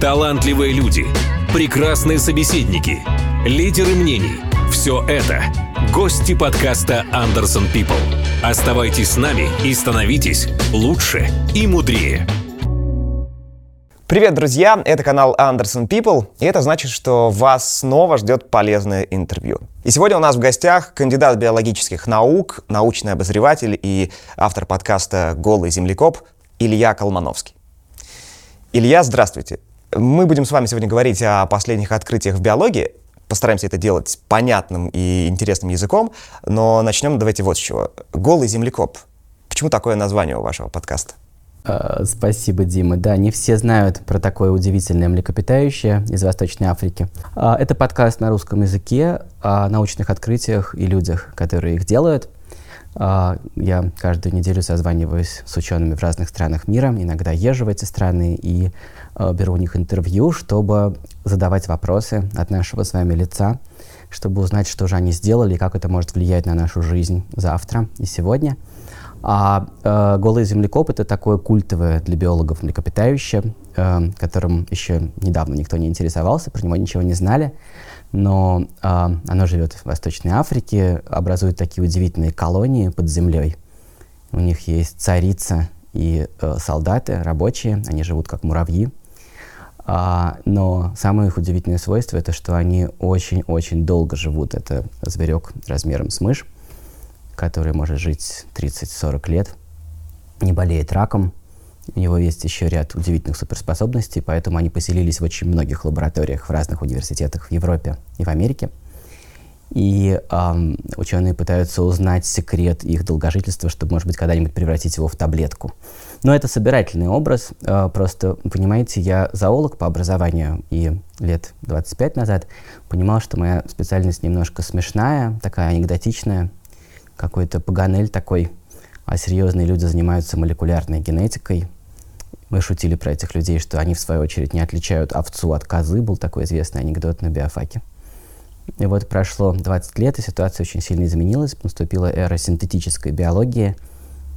талантливые люди, прекрасные собеседники, лидеры мнений – все это – гости подкаста «Андерсон People». Оставайтесь с нами и становитесь лучше и мудрее. Привет, друзья! Это канал Anderson People, и это значит, что вас снова ждет полезное интервью. И сегодня у нас в гостях кандидат биологических наук, научный обозреватель и автор подкаста «Голый землекоп» Илья Колмановский. Илья, здравствуйте. Мы будем с вами сегодня говорить о последних открытиях в биологии. Постараемся это делать понятным и интересным языком, но начнем давайте вот с чего. «Голый землекоп». Почему такое название у вашего подкаста? Э, спасибо, Дима. Да, не все знают про такое удивительное млекопитающее из Восточной Африки. А, это подкаст на русском языке о научных открытиях и людях, которые их делают. А, я каждую неделю созваниваюсь с учеными в разных странах мира, иногда езжу в эти страны и беру у них интервью, чтобы задавать вопросы от нашего с вами лица, чтобы узнать, что же они сделали и как это может влиять на нашу жизнь завтра и сегодня – а э, голый землекоп это такое культовое для биологов млекопитающее, э, которым еще недавно никто не интересовался, про него ничего не знали. Но э, оно живет в Восточной Африке, образует такие удивительные колонии под землей. У них есть царица и э, солдаты, рабочие, они живут как муравьи. А, но самое их удивительное свойство это, что они очень-очень долго живут. Это зверек размером с мышь который может жить 30-40 лет, не болеет раком. У него есть еще ряд удивительных суперспособностей, поэтому они поселились в очень многих лабораториях в разных университетах в Европе и в Америке. И эм, ученые пытаются узнать секрет их долгожительства, чтобы, может быть, когда-нибудь превратить его в таблетку. Но это собирательный образ. Э, просто, понимаете, я зоолог по образованию, и лет 25 назад понимал, что моя специальность немножко смешная, такая анекдотичная, какой-то паганель такой, а серьезные люди занимаются молекулярной генетикой. Мы шутили про этих людей, что они, в свою очередь, не отличают овцу от козы. Был такой известный анекдот на биофаке. И вот прошло 20 лет, и ситуация очень сильно изменилась. Наступила эра синтетической биологии,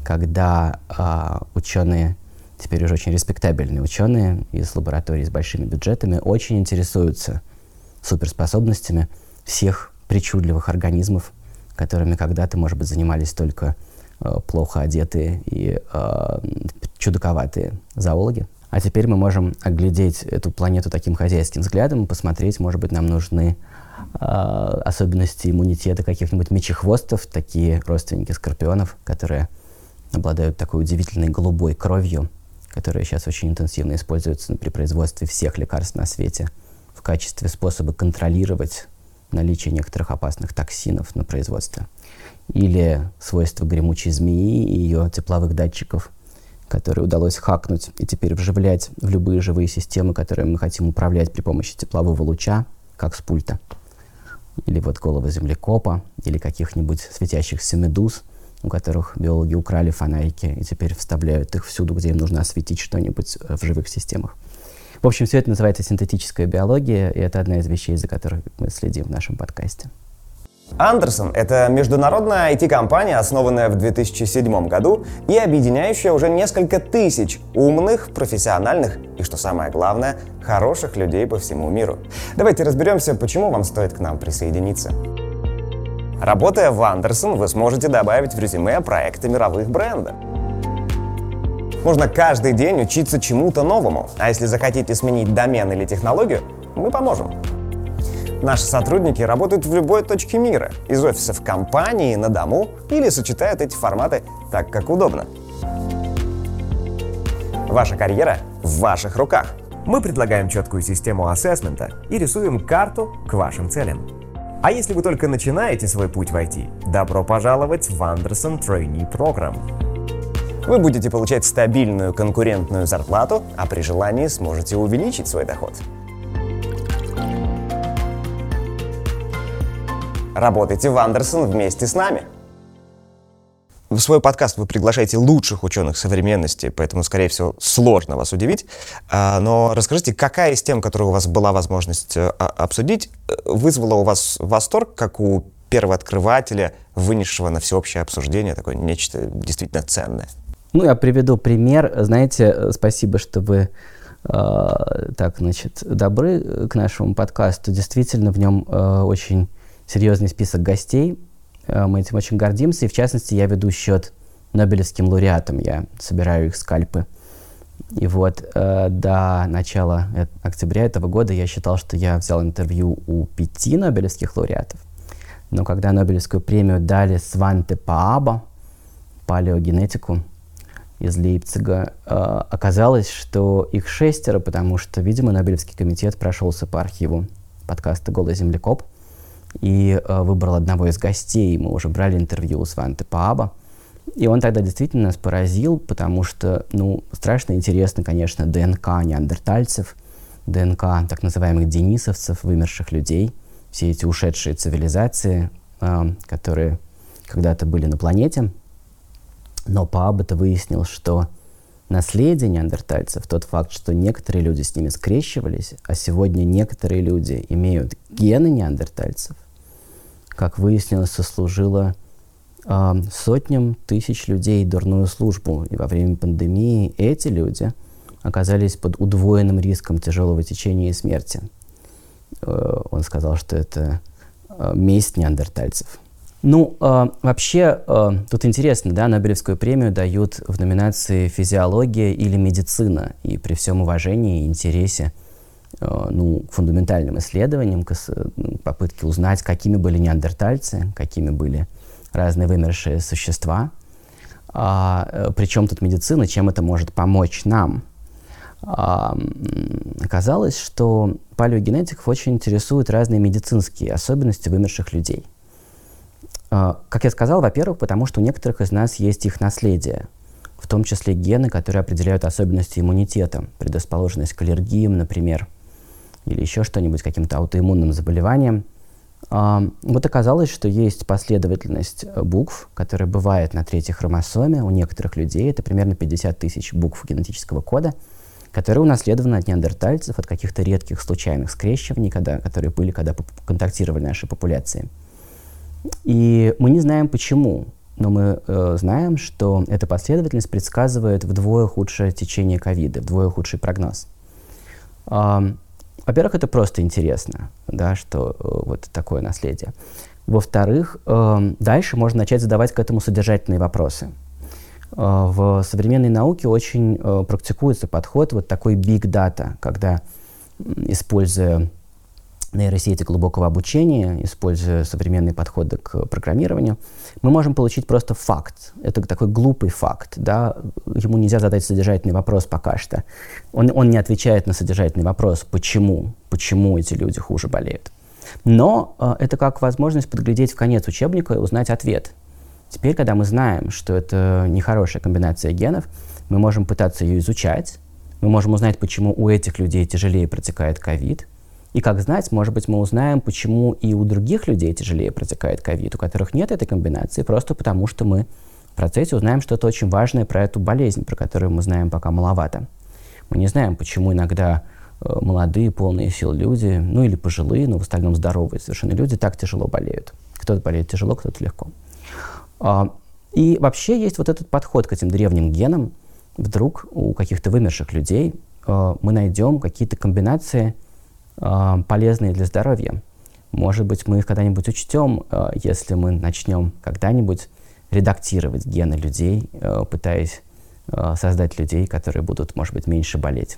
когда а, ученые, теперь уже очень респектабельные ученые из лабораторий с большими бюджетами, очень интересуются суперспособностями всех причудливых организмов, которыми когда-то, может быть, занимались только э, плохо одетые и э, чудаковатые зоологи. А теперь мы можем оглядеть эту планету таким хозяйским взглядом и посмотреть, может быть, нам нужны э, особенности иммунитета каких-нибудь мечехвостов, такие родственники скорпионов, которые обладают такой удивительной голубой кровью, которая сейчас очень интенсивно используется при производстве всех лекарств на свете в качестве способа контролировать наличие некоторых опасных токсинов на производстве. Или свойства гремучей змеи и ее тепловых датчиков, которые удалось хакнуть и теперь вживлять в любые живые системы, которые мы хотим управлять при помощи теплового луча, как с пульта. Или вот головы землекопа, или каких-нибудь светящихся медуз, у которых биологи украли фонарики и теперь вставляют их всюду, где им нужно осветить что-нибудь э, в живых системах. В общем, все это называется синтетическая биология, и это одна из вещей, за которой мы следим в нашем подкасте. Андерсон – это международная IT-компания, основанная в 2007 году и объединяющая уже несколько тысяч умных, профессиональных и, что самое главное, хороших людей по всему миру. Давайте разберемся, почему вам стоит к нам присоединиться. Работая в Андерсон, вы сможете добавить в резюме проекты мировых брендов. Можно каждый день учиться чему-то новому, а если захотите сменить домен или технологию, мы поможем. Наши сотрудники работают в любой точке мира, из офисов компании, на дому или сочетают эти форматы так, как удобно. Ваша карьера в ваших руках. Мы предлагаем четкую систему ассессмента и рисуем карту к вашим целям. А если вы только начинаете свой путь в IT, добро пожаловать в Anderson Trainee Program. Вы будете получать стабильную конкурентную зарплату, а при желании сможете увеличить свой доход. Работайте в Андерсон вместе с нами. В свой подкаст вы приглашаете лучших ученых современности, поэтому, скорее всего, сложно вас удивить. А, но расскажите, какая из тем, которые у вас была возможность э, обсудить, э, вызвала у вас восторг, как у первооткрывателя, вынесшего на всеобщее обсуждение такое нечто действительно ценное? Ну, я приведу пример. Знаете, спасибо, что вы э, так, значит, добры к нашему подкасту. Действительно, в нем э, очень серьезный список гостей. Э, мы этим очень гордимся. И, в частности, я веду счет Нобелевским лауреатам. Я собираю их скальпы. И вот э, до начала э октября этого года я считал, что я взял интервью у пяти Нобелевских лауреатов. Но когда Нобелевскую премию дали Сванте Пааба, палеогенетику из Лейпцига, э, оказалось, что их шестеро, потому что, видимо, Нобелевский комитет прошелся по архиву подкаста «Голый землекоп» и э, выбрал одного из гостей. Мы уже брали интервью у Сванте Пааба. И он тогда действительно нас поразил, потому что, ну, страшно интересно, конечно, ДНК неандертальцев, ДНК так называемых денисовцев, вымерших людей, все эти ушедшие цивилизации, э, которые когда-то были на планете. Но Пааб-то выяснил, что наследие неандертальцев, тот факт, что некоторые люди с ними скрещивались, а сегодня некоторые люди имеют гены неандертальцев, как выяснилось, сослужило э, сотням тысяч людей дурную службу. И во время пандемии эти люди оказались под удвоенным риском тяжелого течения и смерти. Э, он сказал, что это э, месть неандертальцев. Ну, э, вообще, э, тут интересно, да, Нобелевскую премию дают в номинации «Физиология» или «Медицина». И при всем уважении и интересе э, ну, к фундаментальным исследованиям, к ну, попытке узнать, какими были неандертальцы, какими были разные вымершие существа. А, э, причем тут медицина, чем это может помочь нам? А, оказалось, что палеогенетиков очень интересуют разные медицинские особенности вымерших людей. А, как я сказал, во-первых, потому что у некоторых из нас есть их наследие, в том числе гены, которые определяют особенности иммунитета, предрасположенность к аллергиям, например, или еще что-нибудь, каким-то аутоиммунным заболеваниям. А, вот оказалось, что есть последовательность букв, которая бывает на третьей хромосоме у некоторых людей. Это примерно 50 тысяч букв генетического кода, которые унаследованы от неандертальцев, от каких-то редких случайных скрещиваний, когда, которые были, когда контактировали наши популяции. И мы не знаем почему, но мы э, знаем, что эта последовательность предсказывает вдвое худшее течение ковида, вдвое худший прогноз. Э, во-первых, это просто интересно, да, что э, вот такое наследие. Во-вторых, э, дальше можно начать задавать к этому содержательные вопросы. Э, в современной науке очень э, практикуется подход вот такой big data, когда, используя нейросети глубокого обучения, используя современные подходы к программированию, мы можем получить просто факт. Это такой глупый факт. Да? Ему нельзя задать содержательный вопрос пока что. Он, он не отвечает на содержательный вопрос, почему, почему эти люди хуже болеют. Но э, это как возможность подглядеть в конец учебника и узнать ответ. Теперь, когда мы знаем, что это нехорошая комбинация генов, мы можем пытаться ее изучать, мы можем узнать, почему у этих людей тяжелее протекает ковид, и как знать, может быть, мы узнаем, почему и у других людей тяжелее протекает ковид, у которых нет этой комбинации, просто потому что мы в процессе узнаем что-то очень важное про эту болезнь, про которую мы знаем пока маловато. Мы не знаем, почему иногда э, молодые, полные сил люди, ну или пожилые, но в остальном здоровые совершенно люди так тяжело болеют. Кто-то болеет тяжело, кто-то легко. А, и вообще есть вот этот подход к этим древним генам. Вдруг у каких-то вымерших людей э, мы найдем какие-то комбинации – э, полезные для здоровья. Может быть, мы их когда-нибудь учтем, э, если мы начнем когда-нибудь редактировать гены людей, э, пытаясь э, создать людей, которые будут, может быть, меньше болеть.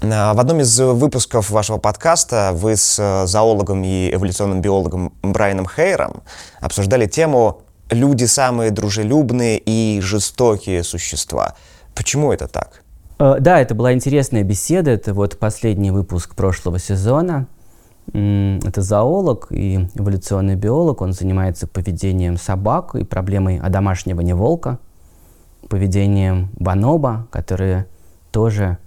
В одном из выпусков вашего подкаста вы с э, зоологом и эволюционным биологом Брайаном Хейром обсуждали тему «Люди самые дружелюбные и жестокие существа». Почему это так? Э, да, это была интересная беседа. Это вот последний выпуск прошлого сезона. Это зоолог и эволюционный биолог. Он занимается поведением собак и проблемой одомашнивания волка, поведением бонобо, которые тоже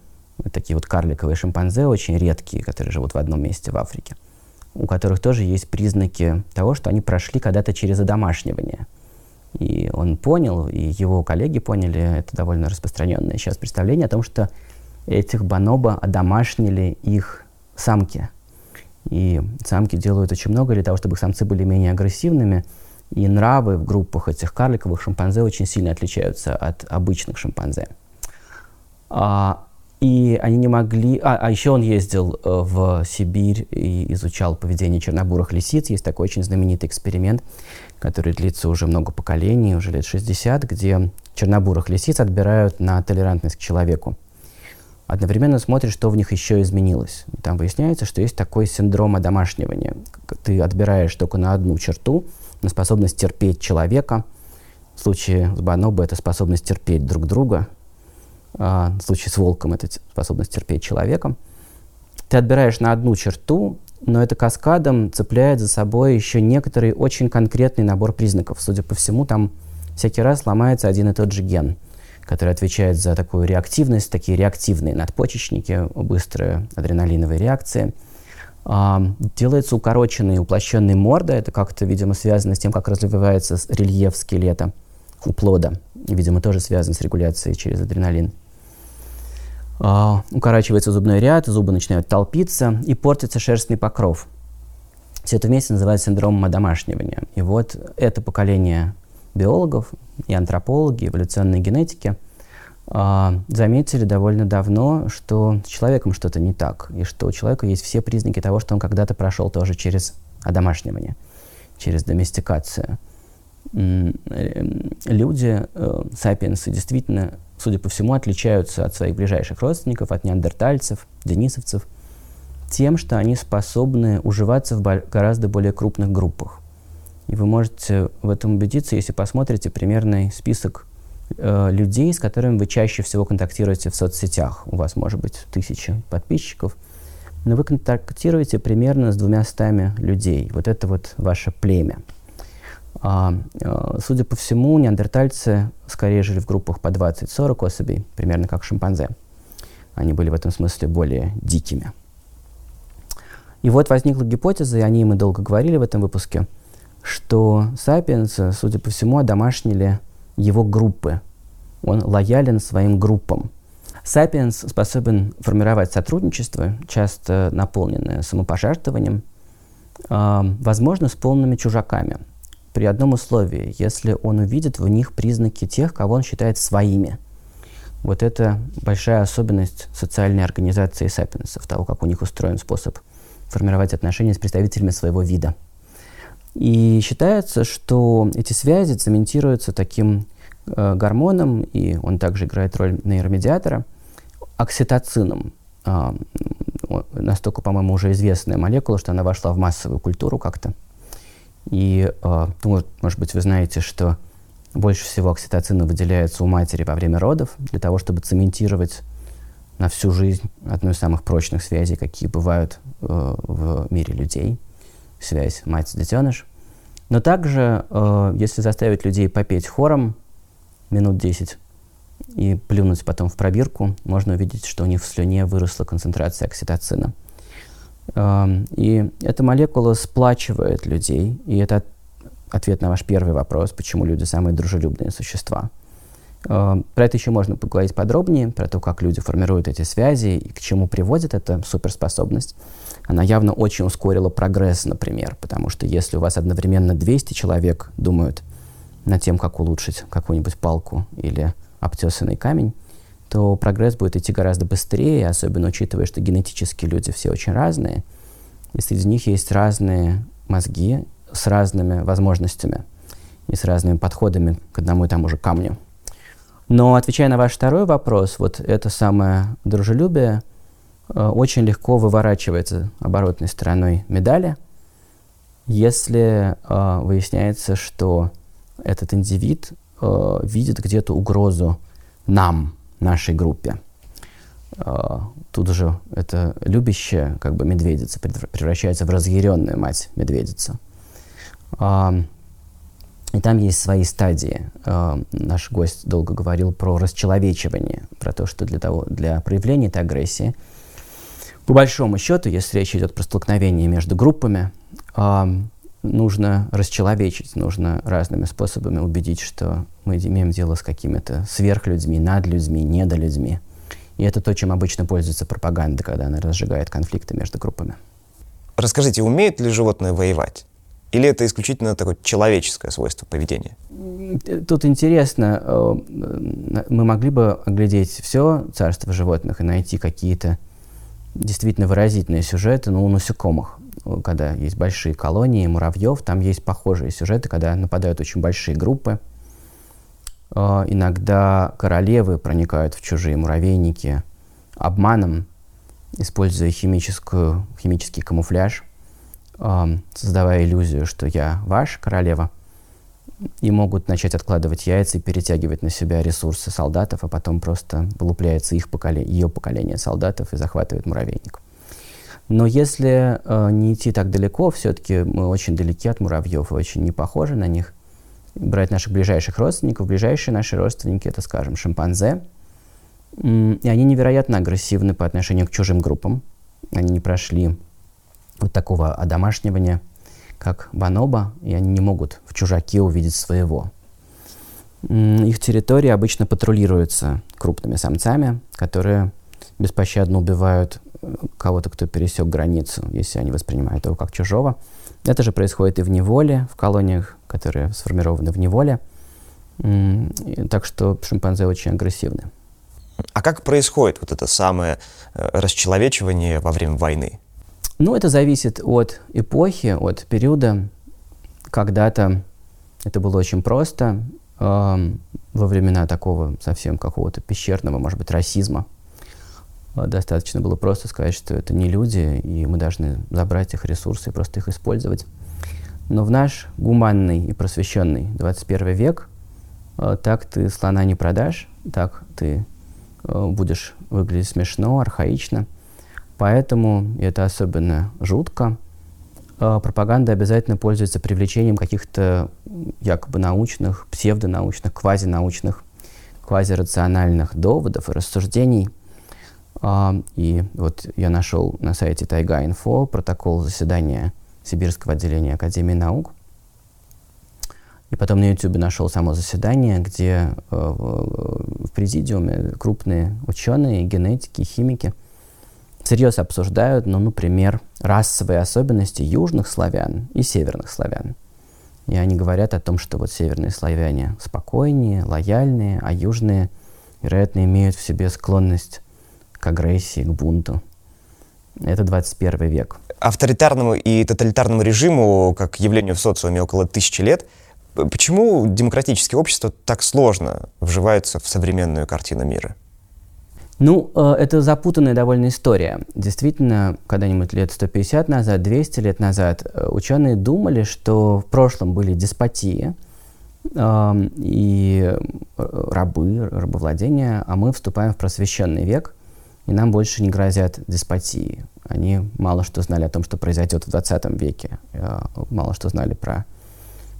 такие вот карликовые шимпанзе, очень редкие, которые живут в одном месте в Африке, у которых тоже есть признаки того, что они прошли когда-то через одомашнивание – и он понял, и его коллеги поняли, это довольно распространенное сейчас представление о том, что этих бонобо одомашнили их самки. И самки делают очень много для того, чтобы их самцы были менее агрессивными. И нравы в группах этих карликовых шимпанзе очень сильно отличаются от обычных шимпанзе. А, И они не могли... А, а еще он ездил э, в Сибирь и изучал поведение чернобурых лисиц. Есть такой очень знаменитый эксперимент, который длится уже много поколений, уже лет 60, где чернобурых лисиц отбирают на толерантность к человеку. Одновременно смотришь, что в них еще изменилось. Там выясняется, что есть такой синдром одомашнивания. Ты отбираешь только на одну черту, на способность терпеть человека. В случае с Бонобо это способность терпеть друг друга – а, в случае с волком это способность терпеть человеком, ты отбираешь на одну черту, но это каскадом цепляет за собой еще некоторый очень конкретный набор признаков. Судя по всему, там всякий раз ломается один и тот же ген, который отвечает за такую реактивность, такие реактивные надпочечники, быстрые адреналиновые реакции. А, делается укороченный, уплощенный морда. Это как-то, видимо, связано с тем, как развивается рельеф скелета у плода. Видимо, тоже связано с регуляцией через адреналин. Uh, укорачивается зубной ряд, зубы начинают толпиться и портится шерстный покров. Все это вместе называется синдромом одомашнивания. И вот это поколение биологов и антропологи, эволюционной генетики uh, заметили довольно давно, что с человеком что-то не так, и что у человека есть все признаки того, что он когда-то прошел тоже через одомашнивание, через доместикацию. Люди, э, сапиенсы, действительно судя по всему, отличаются от своих ближайших родственников, от неандертальцев, денисовцев, тем, что они способны уживаться в гораздо более крупных группах. И вы можете в этом убедиться, если посмотрите примерный список э, людей, с которыми вы чаще всего контактируете в соцсетях. У вас может быть тысяча подписчиков, но вы контактируете примерно с двумя стами людей. Вот это вот ваше племя. А, а, судя по всему, неандертальцы скорее жили в группах по 20-40 особей, примерно как шимпанзе. Они были в этом смысле более дикими. И вот возникла гипотеза, и о ней мы долго говорили в этом выпуске, что Сапиенс, судя по всему, одомашнили его группы. Он лоялен своим группам. Сапиенс способен формировать сотрудничество, часто наполненное самопожертвованием, э, возможно, с полными чужаками – при одном условии, если он увидит в них признаки тех, кого он считает своими. Вот это большая особенность социальной организации сапиенсов, того, как у них устроен способ формировать отношения с представителями своего вида. И считается, что эти связи цементируются таким э, гормоном, и он также играет роль нейромедиатора, окситоцином. Э, настолько, по-моему, уже известная молекула, что она вошла в массовую культуру как-то. И, ну, может быть, вы знаете, что больше всего окситоцина выделяется у матери во время родов для того, чтобы цементировать на всю жизнь одну из самых прочных связей, какие бывают э, в мире людей. Связь мать-детеныш. Но также, э, если заставить людей попеть хором минут 10 и плюнуть потом в пробирку, можно увидеть, что у них в слюне выросла концентрация окситоцина. И эта молекула сплачивает людей, и это ответ на ваш первый вопрос, почему люди самые дружелюбные существа. Про это еще можно поговорить подробнее, про то, как люди формируют эти связи и к чему приводит эта суперспособность. Она явно очень ускорила прогресс, например, потому что если у вас одновременно 200 человек думают над тем, как улучшить какую-нибудь палку или обтесанный камень, то прогресс будет идти гораздо быстрее, особенно учитывая, что генетически люди все очень разные, и среди них есть разные мозги с разными возможностями и с разными подходами к одному и тому же камню. Но отвечая на ваш второй вопрос, вот это самое дружелюбие э, очень легко выворачивается оборотной стороной медали, если э, выясняется, что этот индивид э, видит где-то угрозу нам, нашей группе. А, тут же это любящая как бы медведица превращается в разъяренную мать медведицу. А, и там есть свои стадии. А, наш гость долго говорил про расчеловечивание, про то, что для, того, для проявления этой агрессии, по большому счету, если речь идет про столкновение между группами, нужно расчеловечить, нужно разными способами убедить, что мы имеем дело с какими-то сверхлюдьми, надлюдьми, недолюдьми. И это то, чем обычно пользуется пропаганда, когда она разжигает конфликты между группами. Расскажите, умеют ли животные воевать? Или это исключительно такое человеческое свойство поведения? Тут интересно, э, мы могли бы оглядеть все царство животных и найти какие-то действительно выразительные сюжеты, ну, у насекомых, когда есть большие колонии муравьев, там есть похожие сюжеты, когда нападают очень большие группы. Э, иногда королевы проникают в чужие муравейники обманом, используя химическую, химический камуфляж – создавая иллюзию, что я ваш королева, и могут начать откладывать яйца и перетягивать на себя ресурсы солдатов, а потом просто вылупляется их поколение, ее поколение солдатов и захватывает муравейник. Но если э, не идти так далеко, все-таки мы очень далеки от муравьев очень не похожи на них. Брать наших ближайших родственников, ближайшие наши родственники, это, скажем, шимпанзе, и они невероятно агрессивны по отношению к чужим группам. Они не прошли вот такого одомашнивания, как бонобо, и они не могут в чужаке увидеть своего. Их территории обычно патрулируются крупными самцами, которые беспощадно убивают кого-то, кто пересек границу, если они воспринимают его как чужого. Это же происходит и в неволе, в колониях, которые сформированы в неволе. Так что шимпанзе очень агрессивны. А как происходит вот это самое э, расчеловечивание во время войны? Ну, это зависит от эпохи, от периода. Когда-то это было очень просто. Э, во времена такого совсем какого-то пещерного, может быть, расизма. Э, достаточно было просто сказать, что это не люди, и мы должны забрать их ресурсы и просто их использовать. Но в наш гуманный и просвещенный 21 век э, так ты слона не продашь, так ты э, будешь выглядеть смешно, архаично – Поэтому, и это особенно жутко, пропаганда обязательно пользуется привлечением каких-то якобы научных, псевдонаучных, квазинаучных, квазирациональных доводов и рассуждений. А, и вот я нашел на сайте Тайга-Инфо протокол заседания Сибирского отделения Академии наук. И потом на YouTube нашел само заседание, где э, в президиуме крупные ученые, генетики, химики – всерьез обсуждают, ну, например, расовые особенности южных славян и северных славян. И они говорят о том, что вот северные славяне спокойнее, лояльнее, а южные, вероятно, имеют в себе склонность к агрессии, к бунту. Это 21 век. Авторитарному и тоталитарному режиму, как явлению в социуме около тысячи лет, почему демократические общества так сложно вживаются в современную картину мира? Ну, э, это запутанная довольно история. Действительно, когда-нибудь лет 150 назад, 200 лет назад э, ученые думали, что в прошлом были деспотии э, и рабы, рабовладение, а мы вступаем в просвещенный век, и нам больше не грозят деспотии. Они мало что знали о том, что произойдет в 20 веке, э, мало что знали про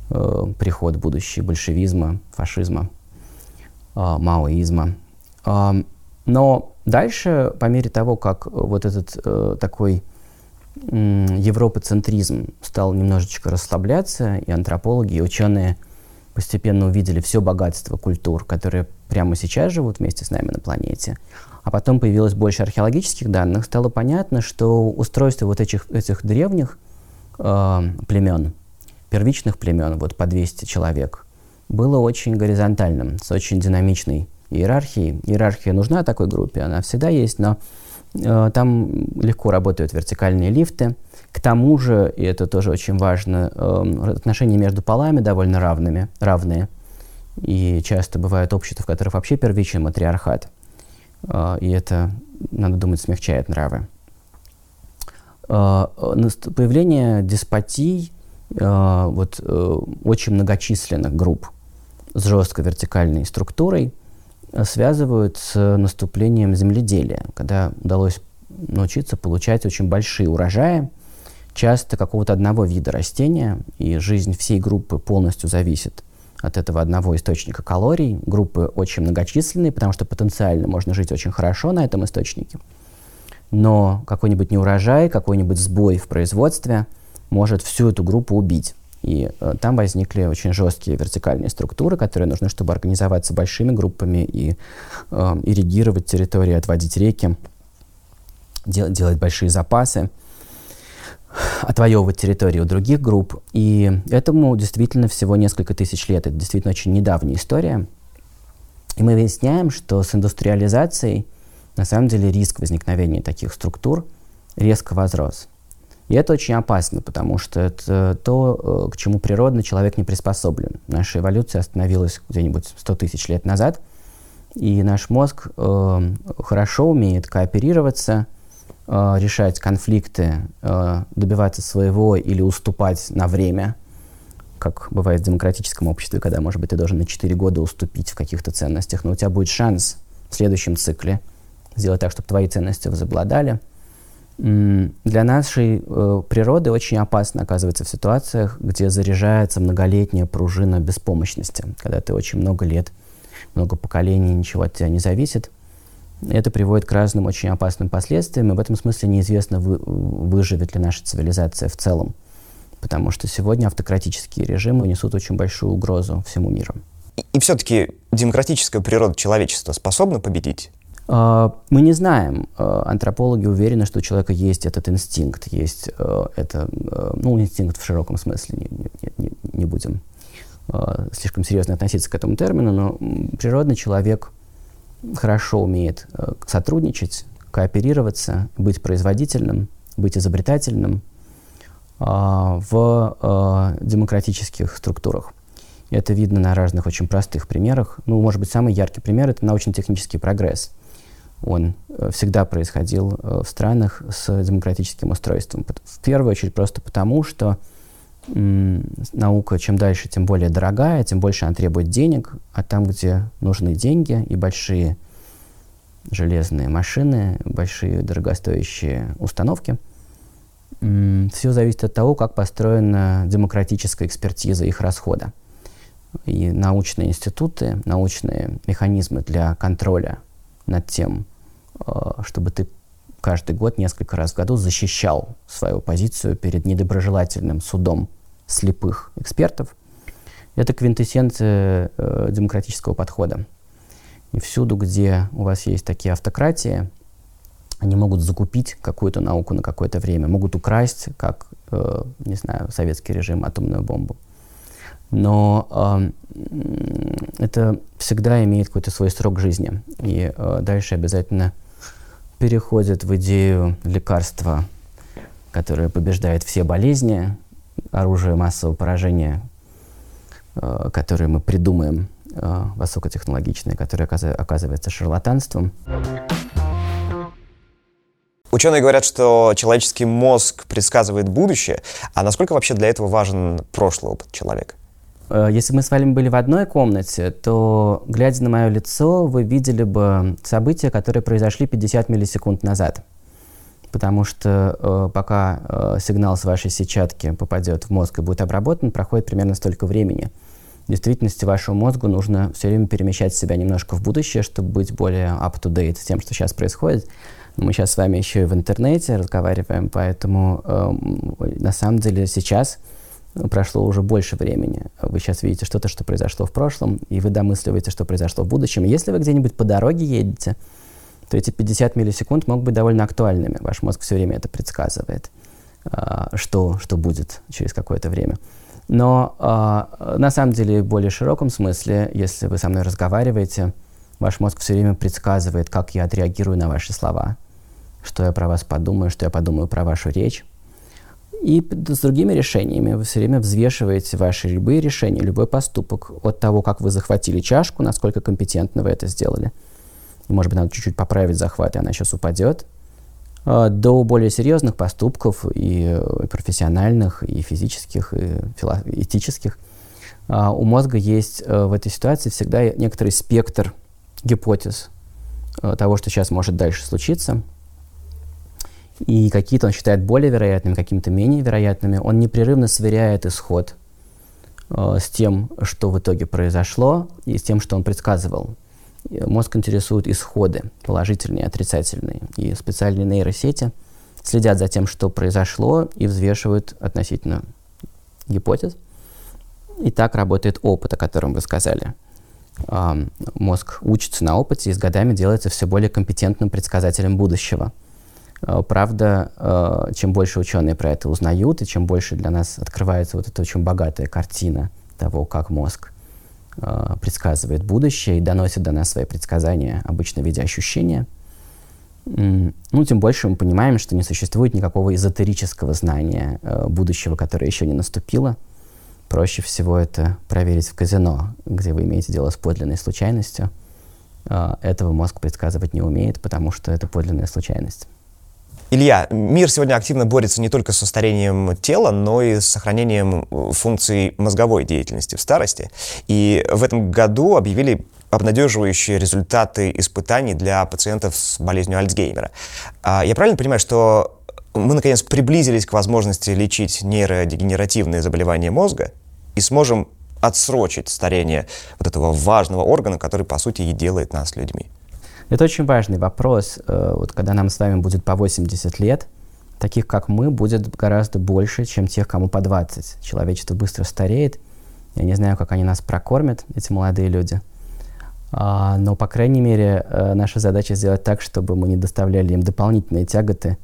э, приход будущий большевизма, фашизма, э, маоизма. Э, но дальше, по мере того, как вот этот э, такой э, европоцентризм стал немножечко расслабляться, и антропологи, и ученые постепенно увидели все богатство культур, которые прямо сейчас живут вместе с нами на планете, а потом появилось больше археологических данных, стало понятно, что устройство вот этих, этих древних э, племен, первичных племен, вот по 200 человек, было очень горизонтальным, с очень динамичной иерархии. Иерархия нужна такой группе, она всегда есть, но э, там легко работают вертикальные лифты. К тому же, и это тоже очень важно, э, отношения между полами довольно равными, равные. И часто бывают общества, в которых вообще первичен матриархат. Э, и это, надо думать, смягчает нравы. Э, появление деспотий, э, вот, э, очень многочисленных групп с жесткой вертикальной структурой – связывают с наступлением земледелия, когда удалось научиться получать очень большие урожаи, часто какого-то одного вида растения, и жизнь всей группы полностью зависит от этого одного источника калорий. Группы очень многочисленные, потому что потенциально можно жить очень хорошо на этом источнике. Но какой-нибудь неурожай, какой-нибудь сбой в производстве может всю эту группу убить. И э, там возникли очень жесткие вертикальные структуры, которые нужны, чтобы организоваться большими группами и э, ирригировать территории, отводить реки, дел, делать большие запасы. Отвоевывать территории у других групп. И этому действительно всего несколько тысяч лет. Это действительно очень недавняя история. И мы выясняем, что с индустриализацией на самом деле риск возникновения таких структур резко возрос. И это очень опасно, потому что это то, э, к чему природно человек не приспособлен. Наша эволюция остановилась где-нибудь 100 тысяч лет назад, и наш мозг э, хорошо умеет кооперироваться, э, решать конфликты, э, добиваться своего или уступать на время, как бывает в демократическом обществе, когда, может быть, ты должен на 4 года уступить в каких-то ценностях, но у тебя будет шанс в следующем цикле сделать так, чтобы твои ценности возобладали – для нашей э, природы очень опасно оказываться в ситуациях, где заряжается многолетняя пружина беспомощности, когда ты очень много лет, много поколений, ничего от тебя не зависит. Это приводит к разным очень опасным последствиям, и в этом смысле неизвестно, вы, выживет ли наша цивилизация в целом, потому что сегодня автократические режимы несут очень большую угрозу всему миру. И, и все-таки демократическая природа человечества способна победить? А, мы не знаем. А, антропологи уверены, что у человека есть этот инстинкт, есть а, это, ну, инстинкт в широком смысле, не, не, не, не будем слишком серьезно относиться к этому термину, но природный человек хорошо умеет сотрудничать, кооперироваться, быть производительным, быть изобретательным в демократических структурах. Это видно на разных очень простых примерах. Ну, может быть, самый яркий пример — это научно-технический прогресс — он э, всегда происходил э, в странах с демократическим устройством. В первую очередь просто потому, что наука чем дальше, тем более дорогая, тем больше она требует денег, а там, где нужны деньги и большие железные машины, большие дорогостоящие установки, все зависит от того, как построена демократическая экспертиза их расхода. И научные институты, научные механизмы для контроля над тем, Э, чтобы ты каждый год, несколько раз в году защищал свою позицию перед недоброжелательным судом слепых экспертов. Это квинтэссенция э, демократического подхода. И всюду, где у вас есть такие автократии, они могут закупить какую-то науку на какое-то время, могут украсть, как, э, не знаю, советский режим, атомную бомбу. Но э, это всегда имеет какой-то свой срок жизни. И э, дальше обязательно переходит в идею лекарства, которое побеждает все болезни, оружие массового поражения, э, которое мы придумаем, э, высокотехнологичное, которое оказывается шарлатанством. Ученые говорят, что человеческий мозг предсказывает будущее. А насколько вообще для этого важен прошлый опыт человека? Э, если мы с вами были в одной комнате, то, глядя на мое лицо, вы видели бы события, которые произошли 50 миллисекунд назад. Потому что э, пока э, сигнал с вашей сетчатки попадет в мозг и будет обработан, проходит примерно столько времени. В действительности вашему мозгу нужно все время перемещать себя немножко в будущее, чтобы быть более up-to-date с тем, что сейчас происходит. Но мы сейчас с вами еще и в интернете разговариваем, поэтому э, на самом деле сейчас прошло уже больше времени. Вы сейчас видите что-то, что произошло в прошлом, и вы домысливаете, что произошло в будущем. Если вы где-нибудь по дороге едете, то эти 50 миллисекунд могут быть довольно актуальными. Ваш мозг все время это предсказывает, а, что, что будет через какое-то время. Но э, на самом деле в более широком смысле, если вы со мной разговариваете, ваш мозг все время предсказывает, как я отреагирую на ваши слова, что я про вас подумаю, что я подумаю про вашу речь. И с другими решениями вы все время взвешиваете ваши любые решения, любой поступок от того, как вы захватили чашку, насколько компетентно вы это сделали. Может быть, надо чуть-чуть поправить захват, и она сейчас упадет. А, до более серьезных поступков и, и профессиональных, и физических, и фило- этических. А, у мозга есть э, в этой ситуации всегда некоторый спектр гипотез э, того, что сейчас может дальше случиться – и какие-то он считает более вероятными, какими-то менее вероятными. Он непрерывно сверяет исход э, с тем, что в итоге произошло, и с тем, что он предсказывал. Мозг интересует исходы, положительные отрицательные. И специальные нейросети следят за тем, что произошло, и взвешивают относительно гипотез. И так работает опыт, о котором вы сказали. Э, мозг учится на опыте и с годами делается все более компетентным предсказателем будущего – Правда, чем больше ученые про это узнают, и чем больше для нас открывается вот эта очень богатая картина того, как мозг предсказывает будущее и доносит до нас свои предсказания, обычно в виде ощущения – ну, тем больше мы понимаем, что не существует никакого эзотерического знания э, будущего, которое еще не наступило. Проще всего это проверить в казино, где вы имеете дело с подлинной случайностью. Э, этого мозг предсказывать не умеет, потому что это подлинная случайность. Илья, мир сегодня активно борется не только со старением тела, но и с сохранением э, функций мозговой деятельности в старости. И в этом году объявили обнадеживающие результаты испытаний для пациентов с болезнью Альцгеймера. А я правильно понимаю, что мы наконец приблизились к возможности лечить нейродегенеративные заболевания мозга и сможем отсрочить старение вот этого важного органа, который, по сути, и делает нас людьми? Это очень важный вопрос. Э, вот когда нам с вами будет по 80 лет, таких, как мы, будет гораздо больше, чем тех, кому по 20. Человечество быстро стареет. Я не знаю, как они нас прокормят, эти молодые люди – а, но, по крайней мере, э, наша задача сделать так, чтобы мы не доставляли им дополнительные тяготы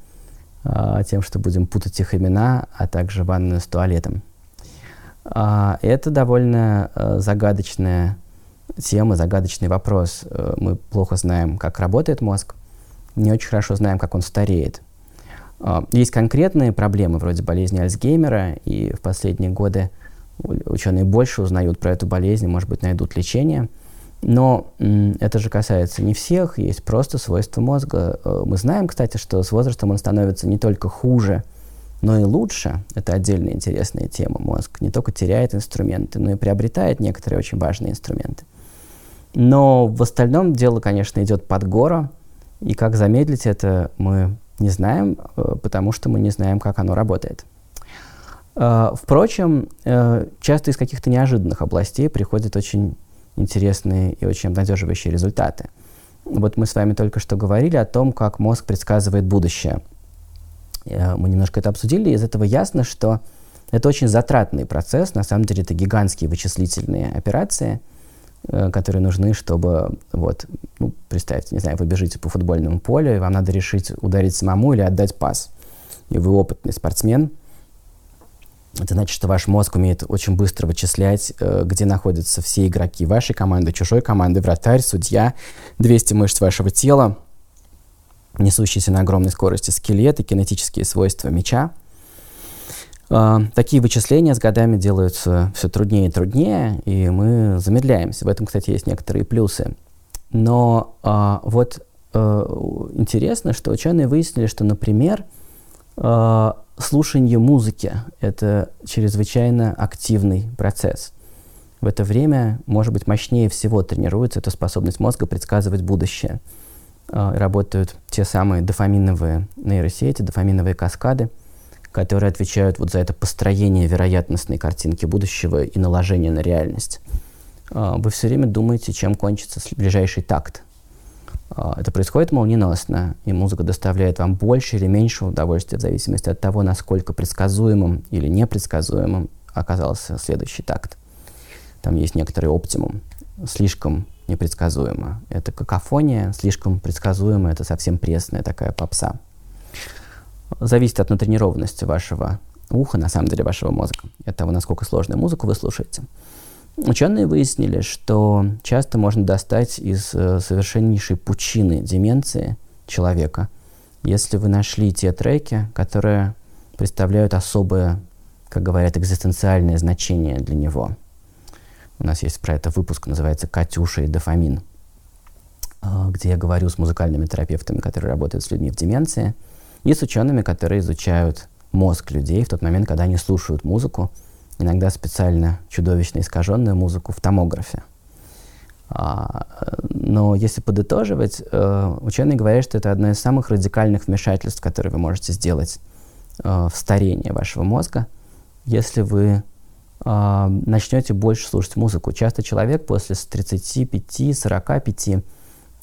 а, тем, что будем путать их имена, а также ванную с туалетом. А, это довольно э, загадочная тема, загадочный вопрос. Э, мы плохо знаем, как работает мозг, не очень хорошо знаем, как он стареет. Есть конкретные проблемы вроде болезни Альцгеймера, и в последние годы ученые больше узнают про эту болезнь, может быть, найдут лечение – но это же касается не всех, есть просто свойства мозга. Э, мы знаем, кстати, что с возрастом он становится не только хуже, но и лучше. Это отдельная интересная тема. Мозг не только теряет инструменты, но и приобретает некоторые очень важные инструменты. Но в остальном дело, конечно, идет под гору, и как замедлить это мы не знаем, э, потому что мы не знаем, как оно работает. Э, впрочем, часто из каких-то неожиданных областей приходят очень интересные и очень обнадеживающие результаты. Вот мы с вами только что говорили о том, как мозг предсказывает будущее. Э, мы немножко это обсудили, и из этого ясно, что это очень затратный процесс. На самом деле это гигантские вычислительные операции, э, которые нужны, чтобы, вот, ну, представьте, не знаю, вы бежите по футбольному полю, и вам надо решить, ударить самому или отдать пас. И вы опытный спортсмен, это значит, что ваш мозг умеет очень быстро вычислять, э, где находятся все игроки вашей команды, чужой команды, вратарь, судья, 200 мышц вашего тела, несущиеся на огромной скорости скелет и кинетические свойства мяча. Э, такие вычисления с годами делаются все труднее и труднее, и мы замедляемся. В этом, кстати, есть некоторые плюсы. Но э, вот интересно, что ученые выяснили, что, например, слушание музыки — это чрезвычайно активный процесс. В это время, может быть, мощнее всего тренируется эта способность мозга предсказывать будущее. А, работают те самые дофаминовые нейросети, дофаминовые каскады, которые отвечают вот за это построение вероятностной картинки будущего и наложение на реальность. А, вы все время думаете, чем кончится ближайший такт а, это происходит молниеносно, и музыка доставляет вам больше или меньше удовольствия в зависимости от того, насколько предсказуемым или непредсказуемым оказался следующий такт. Там есть некоторый оптимум. Слишком непредсказуемо. Это какофония, слишком предсказуемо, это совсем пресная такая попса. Зависит от натренированности вашего уха, на самом деле вашего мозга, от того, насколько сложную музыку вы слушаете. Ученые выяснили, что часто можно достать из э, совершеннейшей пучины деменции человека, если вы нашли те треки, которые представляют особое, как говорят, экзистенциальное значение для него. У нас есть про это выпуск, называется «Катюша и дофамин», э, где я говорю с музыкальными терапевтами, которые работают с людьми в деменции, и с учеными, которые изучают мозг людей в тот момент, когда они слушают музыку, иногда специально чудовищно искаженную музыку в томографе. А, но если подытоживать, э, ученые говорят, что это одно из самых радикальных вмешательств, которые вы можете сделать э, в старение вашего мозга, если вы э, начнете больше слушать музыку. Часто человек после 35-45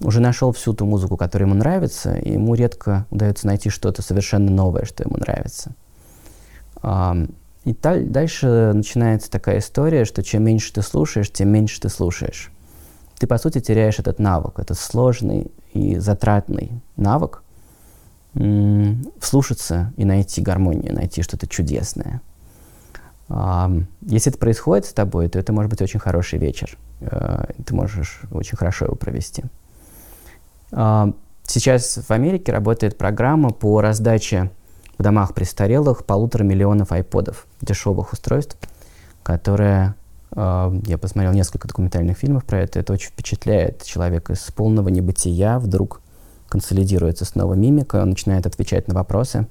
уже нашел всю ту музыку, которая ему нравится, и ему редко удается найти что-то совершенно новое, что ему нравится. И дальше начинается такая история, что чем меньше ты слушаешь, тем меньше ты слушаешь. Ты, по сути, теряешь этот навык, этот сложный и затратный навык, вслушаться и найти гармонию, найти что-то чудесное. Если это происходит с тобой, то это может быть очень хороший вечер. Э, ты можешь очень хорошо его провести. Сейчас в Америке работает программа по раздаче в домах престарелых полутора миллионов айподов, дешевых устройств, которые я посмотрел несколько документальных фильмов про это. Это очень впечатляет. Человек из полного небытия вдруг консолидируется снова мимика, он начинает отвечать на вопросы.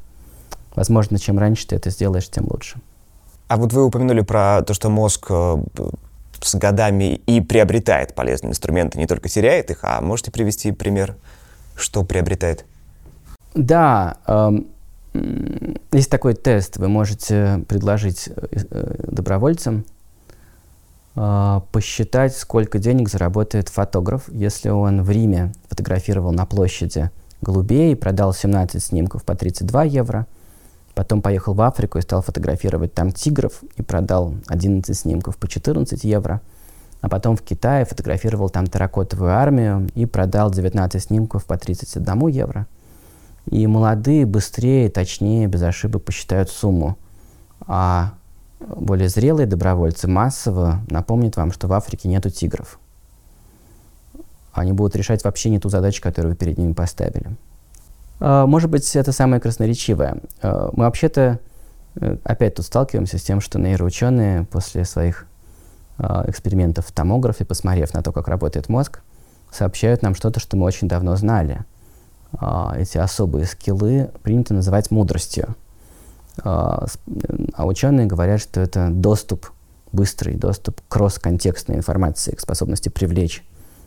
Возможно, чем раньше ты это сделаешь, тем лучше. А вот вы упомянули про то, что мозг э, с годами и приобретает полезные инструменты, не только теряет их, а можете привести пример, что приобретает? Да, э, есть такой тест, вы можете предложить э, добровольцам э, посчитать, сколько денег заработает фотограф, если он в Риме фотографировал на площади голубей и продал 17 снимков по 32 евро, потом поехал в Африку и стал фотографировать там тигров и продал 11 снимков по 14 евро, а потом в Китае фотографировал там терракотовую армию и продал 19 снимков по 31 евро. И молодые быстрее, точнее, без ошибок посчитают сумму. А более зрелые добровольцы массово напомнят вам, что в Африке нету тигров. Они будут решать вообще не ту задачу, которую вы перед ними поставили. А, может быть, это самое красноречивое. А, мы вообще-то э, опять тут сталкиваемся с тем, что нейроученые после своих а, экспериментов в томографе, посмотрев на то, как работает мозг, сообщают нам что-то, что мы очень давно знали. Эти особые скиллы принято называть мудростью. А, ученые говорят, что это доступ, быстрый доступ к кросс-контекстной информации, к способности привлечь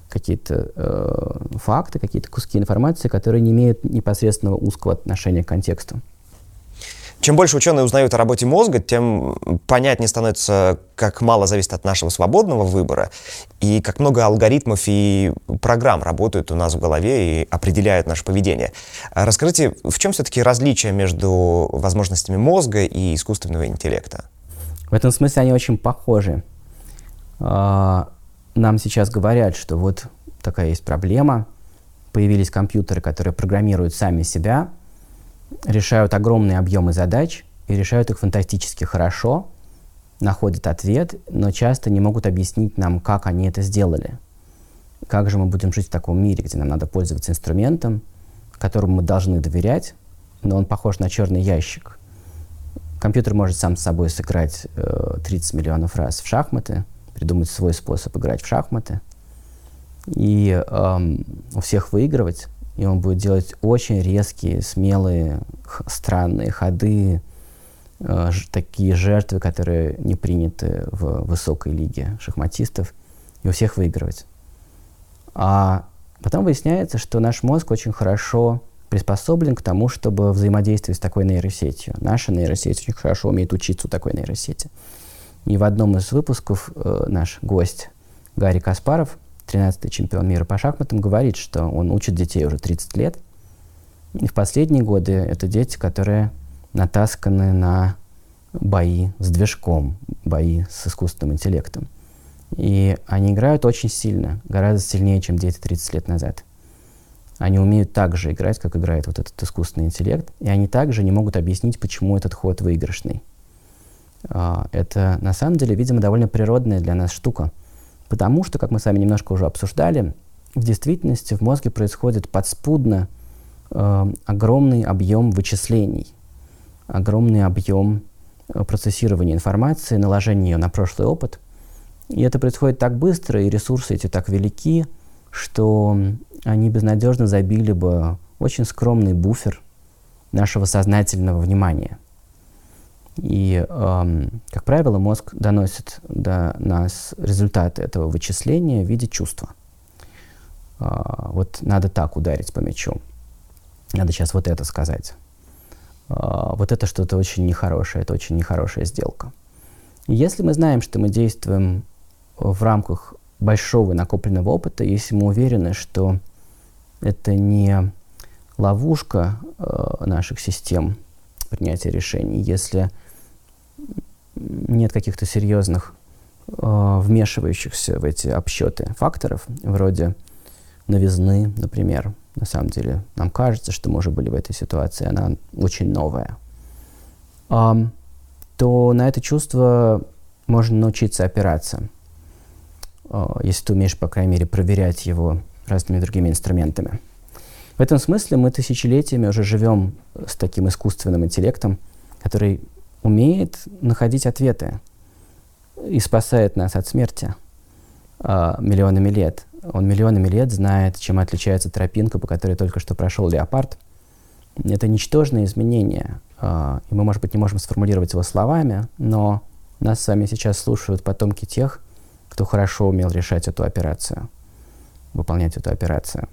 какие-то э, факты, какие-то куски информации, которые не имеют непосредственного узкого отношения к контексту. Чем больше ученые узнают о работе мозга, тем понятнее становится, как мало зависит от нашего свободного выбора, и как много алгоритмов и программ работают у нас в голове и определяют наше поведение. А расскажите, в чем все-таки различие между возможностями мозга и искусственного интеллекта? В этом смысле они очень похожи. Нам сейчас говорят, что вот такая есть проблема, появились компьютеры, которые программируют сами себя, решают огромные объемы задач и решают их фантастически хорошо, находят ответ, но часто не могут объяснить нам, как они это сделали. Как же мы будем жить в таком мире, где нам надо пользоваться инструментом, которому мы должны доверять, но он похож на черный ящик. Компьютер может сам с собой сыграть э, 30 миллионов раз в шахматы, придумать свой способ играть в шахматы и эм, у всех выигрывать, и он будет делать очень резкие, смелые, странные ходы, э, такие жертвы, которые не приняты в высокой лиге шахматистов, и у всех выигрывать. А потом выясняется, что наш мозг очень хорошо приспособлен к тому, чтобы взаимодействовать с такой нейросетью. Наша нейросеть очень хорошо умеет учиться у такой нейросети. И в одном из выпусков э, наш гость Гарри Каспаров – 13-й чемпион мира по шахматам, говорит, что он учит детей уже 30 лет. И в последние годы это дети, которые натасканы на бои с движком, бои с искусственным интеллектом. И они играют очень сильно, гораздо сильнее, чем дети 30 лет назад. Они умеют так же играть, как играет вот этот искусственный интеллект, и они также не могут объяснить, почему этот ход выигрышный. А, это на самом деле, видимо, довольно природная для нас штука – Потому что, как мы с вами немножко уже обсуждали, в действительности в мозге происходит подспудно э, огромный объем вычислений, огромный объем э, процессирования информации, наложения ее на прошлый опыт. И это происходит так быстро, и ресурсы эти так велики, что они безнадежно забили бы очень скромный буфер нашего сознательного внимания – и, эм, как правило, мозг доносит до нас результаты этого вычисления в виде чувства. Э, вот надо так ударить по мячу. Надо сейчас вот это сказать. Э, вот это что-то очень нехорошее, это очень нехорошая сделка. И если мы знаем, что мы действуем в рамках большого накопленного опыта, если мы уверены, что это не ловушка э, наших систем принятия решений, если нет каких-то серьезных э, вмешивающихся в эти обсчеты факторов, вроде новизны, например, на самом деле нам кажется, что мы уже были в этой ситуации, она очень новая, um, то на это чувство можно научиться опираться, uh, если ты умеешь, по крайней мере, проверять его разными другими инструментами. В этом смысле мы тысячелетиями уже живем с таким искусственным интеллектом, который умеет находить ответы и спасает нас от смерти э, миллионами лет. Он миллионами лет знает, чем отличается тропинка, по которой только что прошел леопард. Это ничтожное изменение, э, и мы, может быть, не можем сформулировать его словами, но нас с вами сейчас слушают потомки тех, кто хорошо умел решать эту операцию, выполнять эту операцию.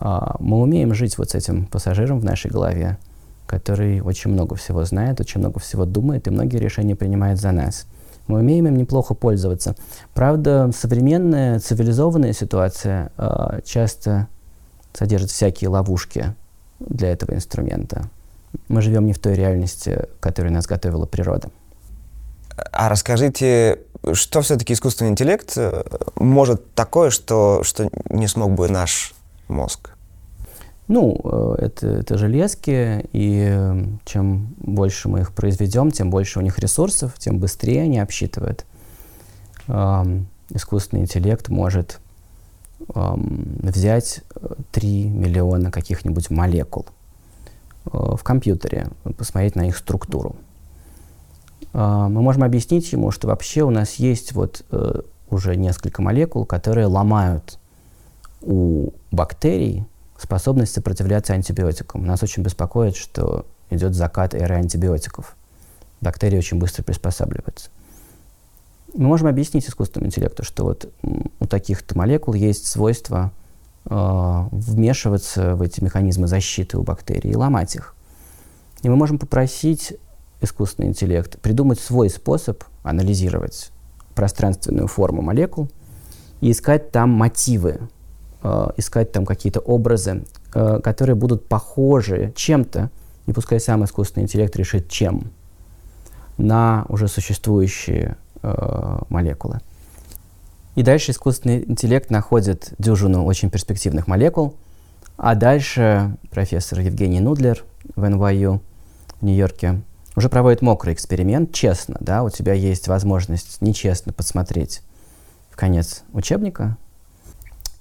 А, мы умеем жить вот с этим пассажиром в нашей голове, который очень много всего знает, очень много всего думает и многие решения принимает за нас. Мы умеем им неплохо пользоваться. Правда, современная цивилизованная ситуация э, часто содержит всякие ловушки для этого инструмента. Мы живем не в той реальности, которую нас готовила природа. А расскажите, что все-таки искусственный интеллект э, может такое, что, что не смог бы наш мозг? Ну, э, это, это железки, и э, чем больше мы их произведем, тем больше у них ресурсов, тем быстрее они обсчитывают. Эм, искусственный интеллект может эм, взять 3 миллиона каких-нибудь молекул э, в компьютере, посмотреть на их структуру. Э, мы можем объяснить ему, что вообще у нас есть вот э, уже несколько молекул, которые ломают у бактерий способность сопротивляться антибиотикам. Нас очень беспокоит, что идет закат эры антибиотиков. Бактерии очень быстро приспосабливаются. Мы можем объяснить искусственному интеллекту, что вот у таких-то молекул есть свойство э, вмешиваться в эти механизмы защиты у бактерий и ломать их. И мы можем попросить искусственный интеллект придумать свой способ анализировать пространственную форму молекул и искать там мотивы э, искать там какие-то образы, э, которые будут похожи чем-то, и пускай сам искусственный интеллект решит чем, на уже существующие э, молекулы. И дальше искусственный интеллект находит дюжину очень перспективных молекул, а дальше профессор Евгений Нудлер в NYU в Нью-Йорке уже проводит мокрый эксперимент, честно, да, у тебя есть возможность нечестно посмотреть в конец учебника,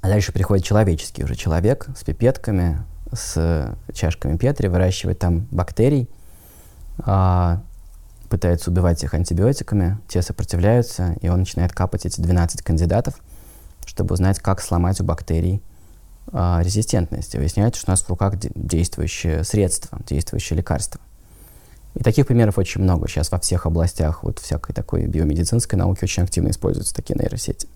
а дальше приходит человеческий уже человек с пипетками, с чашками Петри, выращивает там бактерий, а, пытается убивать их антибиотиками, те сопротивляются, и он начинает капать эти 12 кандидатов, чтобы узнать, как сломать у бактерий а, резистентность. И выясняется, что у нас в руках действующее средство, действующее лекарство. И таких примеров очень много. Сейчас во всех областях вот всякой такой биомедицинской науки очень активно используются такие нейросети.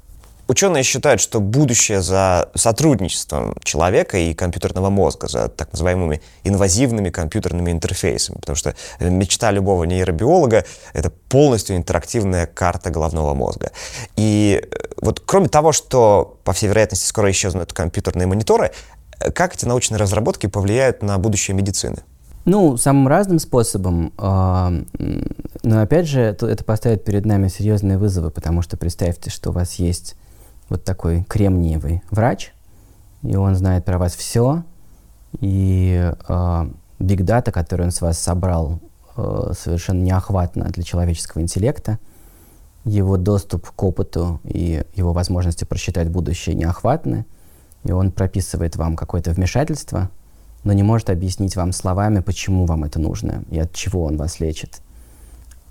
Ученые считают, что будущее за сотрудничеством человека и компьютерного мозга, за так называемыми инвазивными компьютерными интерфейсами, потому что мечта любого нейробиолога — это полностью интерактивная карта головного мозга. И э, вот кроме того, что, по всей вероятности, скоро исчезнут компьютерные мониторы, э, как эти научные разработки повлияют на будущее медицины? Ну, самым разным способом. Э, но опять же, это поставит перед нами серьезные вызовы, потому что представьте, что у вас есть вот такой кремниевый врач, и он знает про вас все, и биг э, который он с вас собрал, э, совершенно неохватно для человеческого интеллекта, его доступ к опыту и его возможности просчитать будущее неохватны, и он прописывает вам какое-то вмешательство, но не может объяснить вам словами, почему вам это нужно и от чего он вас лечит.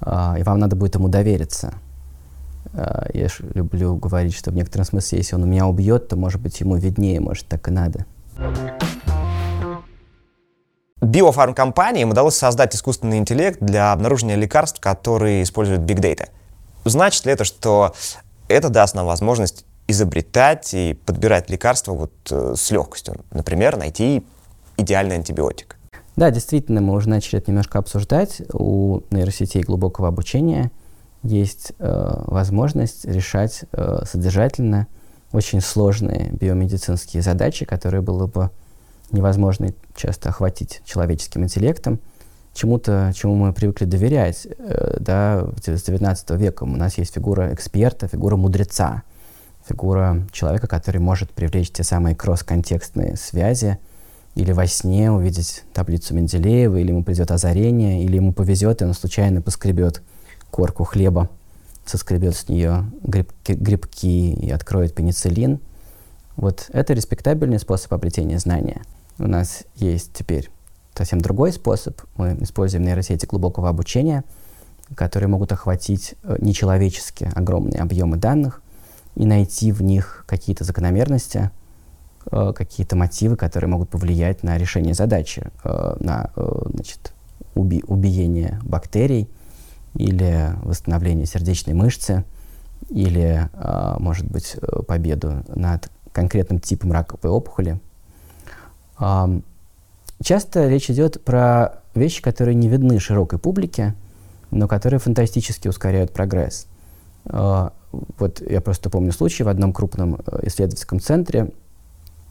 Э, и вам надо будет ему довериться – я ж люблю говорить, что в некотором смысле, если он меня убьет, то, может быть, ему виднее, может, так и надо. Биофармкомпаниям удалось создать искусственный интеллект для обнаружения лекарств, которые используют Big Data. Значит ли это, что это даст нам возможность изобретать и подбирать лекарства вот э, с легкостью? Например, найти идеальный антибиотик. Да, действительно, мы уже начали это немножко обсуждать. У нейросетей глубокого обучения – есть э, возможность решать э, содержательно очень сложные биомедицинские задачи, которые было бы невозможно часто охватить человеческим интеллектом, чему-то, чему мы привыкли доверять. Э, да, с 19 века у нас есть фигура эксперта, фигура мудреца, фигура человека, который может привлечь те самые кросс-контекстные связи, или во сне увидеть таблицу Менделеева, или ему придет озарение, или ему повезет, и он случайно поскребет корку хлеба, соскребет с нее грибки, грибки и откроет пенициллин. Вот это респектабельный способ обретения знания. У нас есть теперь совсем другой способ. Мы используем нейросети глубокого обучения, которые могут охватить э, нечеловеческие огромные объемы данных и найти в них какие-то закономерности, э, какие-то мотивы, которые могут повлиять на решение задачи, э, на значит, уби убиение бактерий или восстановление сердечной мышцы, или, может быть, победу над конкретным типом раковой опухоли. Часто речь идет про вещи, которые не видны широкой публике, но которые фантастически ускоряют прогресс. Вот я просто помню случай в одном крупном э, исследовательском центре.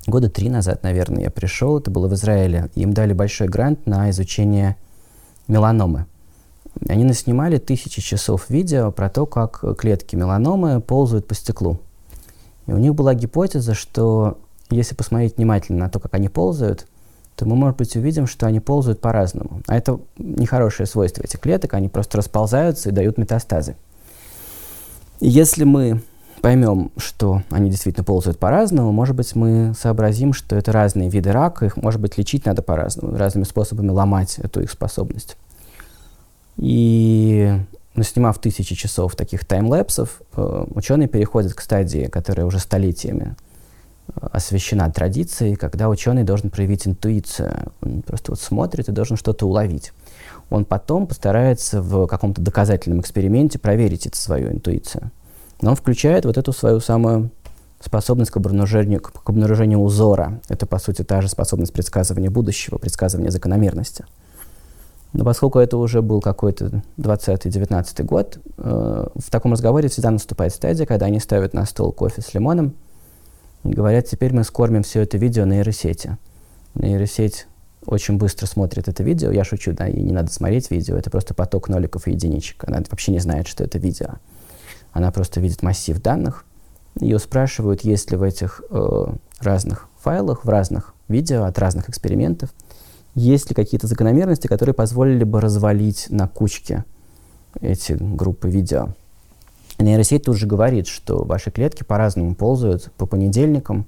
Года три назад, наверное, я пришел, это было в Израиле. Им дали большой грант на изучение меланомы. Они наснимали тысячи часов видео про то, как клетки меланомы ползают по стеклу. И у них была гипотеза, что если посмотреть внимательно на то, как они ползают, то мы, может быть, увидим, что они ползают по-разному. А это нехорошее свойство этих клеток, они просто расползаются и дают метастазы. И если мы поймем, что они действительно ползают по-разному, может быть, мы сообразим, что это разные виды рака, их, может быть, лечить надо по-разному, разными способами ломать эту их способность. И снимав тысячи часов таких таймлэпсов, э, ученые переходят к стадии, которая уже столетиями э, освещена традицией, когда ученый должен проявить интуицию. Он просто вот смотрит и должен что-то уловить. Он потом постарается в каком-то доказательном эксперименте проверить эту свою интуицию. Но он включает вот эту свою самую способность к обнаружению, к обнаружению узора. Это, по сути, та же способность предсказывания будущего, предсказывания закономерности. Но поскольку это уже был какой-то 20-19 год, э, в таком разговоре всегда наступает стадия, когда они ставят на стол кофе с лимоном и говорят, теперь мы скормим все это видео нейросети. Нейросеть очень быстро смотрит это видео. Я шучу, да, и не надо смотреть видео, это просто поток ноликов и единичек. Она вообще не знает, что это видео. Она просто видит массив данных. Ее спрашивают, есть ли в этих э, разных файлах, в разных видео от разных экспериментов – есть ли какие-то закономерности, которые позволили бы развалить на кучке эти группы видео? Нейросеть тут же говорит, что ваши клетки по-разному ползают по понедельникам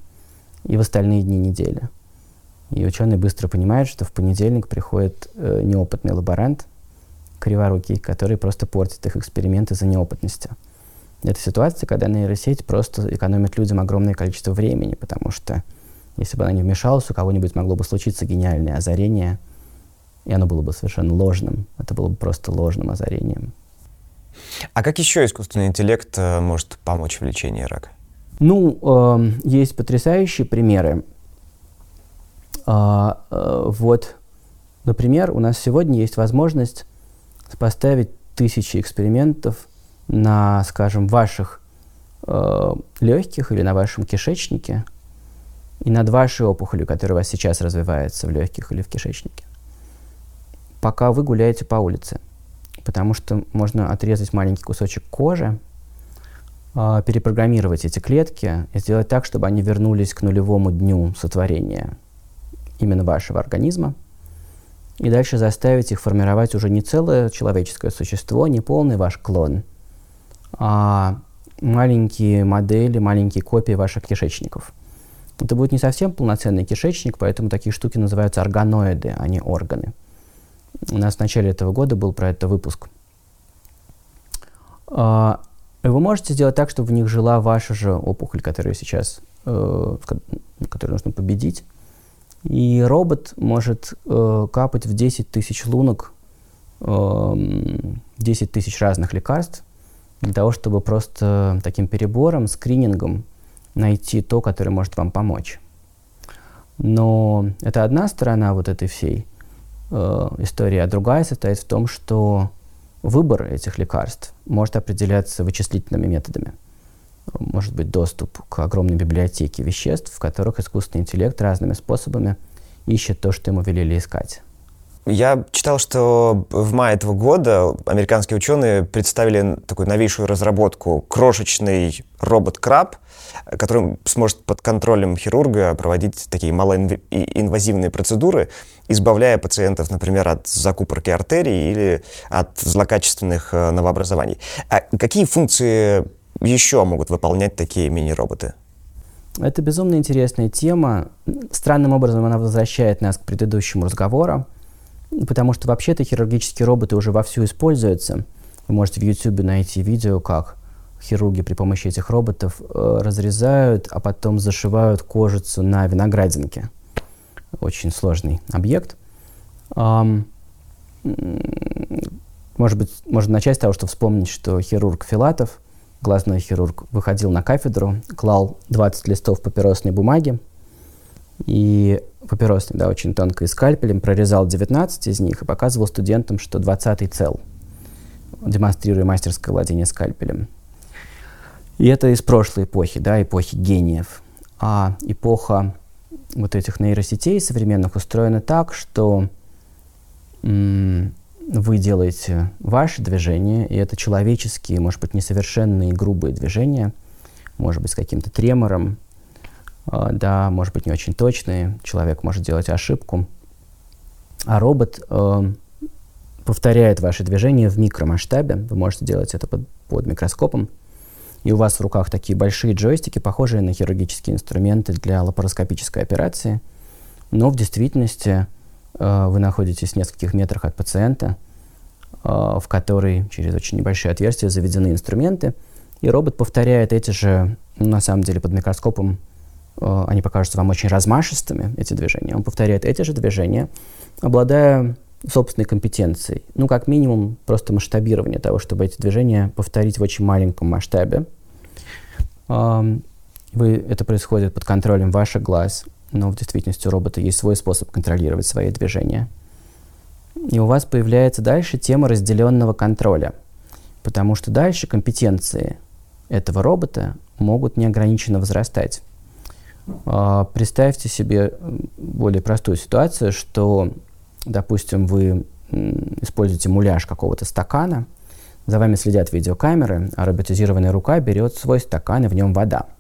и в остальные дни недели. И ученые быстро понимают, что в понедельник приходит э, неопытный лаборант, криворукий, который просто портит их эксперименты за неопытностью. Это ситуация, когда нейросеть просто экономит людям огромное количество времени, потому что если бы она не вмешалась, у кого-нибудь могло бы случиться гениальное озарение, и оно было бы совершенно ложным. Это было бы просто ложным озарением. А как еще искусственный интеллект э, может помочь в лечении рака? Ну, э, есть потрясающие примеры. Э, э, вот, например, у нас сегодня есть возможность поставить тысячи экспериментов на, скажем, ваших э, легких или на вашем кишечнике – и над вашей опухолью, которая у вас сейчас развивается в легких или в кишечнике, пока вы гуляете по улице. Потому что можно отрезать маленький кусочек кожи, э, перепрограммировать эти клетки и сделать так, чтобы они вернулись к нулевому дню сотворения именно вашего организма, и дальше заставить их формировать уже не целое человеческое существо, не полный ваш клон, а маленькие модели, маленькие копии ваших кишечников – это будет не совсем полноценный кишечник, поэтому такие штуки называются органоиды, а не органы. У нас в начале этого года был про это выпуск. А, вы можете сделать так, чтобы в них жила ваша же опухоль, которую сейчас, э, которую нужно победить. И робот может э, капать в 10 тысяч лунок э, 10 тысяч разных лекарств для того, чтобы просто таким перебором, скринингом найти то, которое может вам помочь. Но это одна сторона вот этой всей э, истории, а другая состоит в том, что выбор этих лекарств может определяться вычислительными методами. Может быть доступ к огромной библиотеке веществ, в которых искусственный интеллект разными способами ищет то, что ему велели искать. Я читал, что в мае этого года американские ученые представили такую новейшую разработку крошечный робот-краб, который сможет под контролем хирурга проводить такие малоинвазивные процедуры, избавляя пациентов, например, от закупорки артерий или от злокачественных э, новообразований. А какие функции еще могут выполнять такие мини-роботы? Это безумно интересная тема. Странным образом она возвращает нас к предыдущему разговору, потому что вообще-то хирургические роботы уже вовсю используются. Вы можете в YouTube найти видео, как хирурги при помощи этих роботов э, разрезают, а потом зашивают кожицу на виноградинке. Очень сложный объект. Um, может быть, можно начать с того, что вспомнить, что хирург Филатов – глазной хирург выходил на кафедру, клал 20 листов папиросной бумаги, и папиросной, да, очень тонкой скальпелем, прорезал 19 из них и показывал студентам, что 20 цел, демонстрируя мастерское владение скальпелем. И это из прошлой эпохи, да, эпохи гениев. А эпоха вот этих нейросетей современных устроена так, что вы делаете ваши движения, и это человеческие, может быть, несовершенные, грубые движения, может быть, с каким-то тремором, да, может быть, не очень точные, человек может делать ошибку, а робот э, повторяет ваши движения в микромасштабе, вы можете делать это под, под микроскопом, и у вас в руках такие большие джойстики, похожие на хирургические инструменты для лапароскопической операции, но в действительности Э, вы находитесь в нескольких метрах от пациента, э, в который через очень небольшие отверстия заведены инструменты, и робот повторяет эти же, на самом деле под микроскопом они покажутся вам очень размашистыми, эти движения. Он повторяет эти же движения, обладая собственной компетенцией. Ну, как минимум, просто масштабирование того, чтобы эти движения повторить в очень маленьком масштабе. Вы, это происходит под контролем ваших глаз, но в действительности у робота есть свой способ контролировать свои движения. И у вас появляется дальше тема разделенного контроля, потому что дальше компетенции этого робота могут неограниченно возрастать. А, представьте себе более простую ситуацию, что, допустим, вы используете муляж какого-то стакана, за вами следят видеокамеры, а роботизированная рука берет свой стакан, и в нем вода –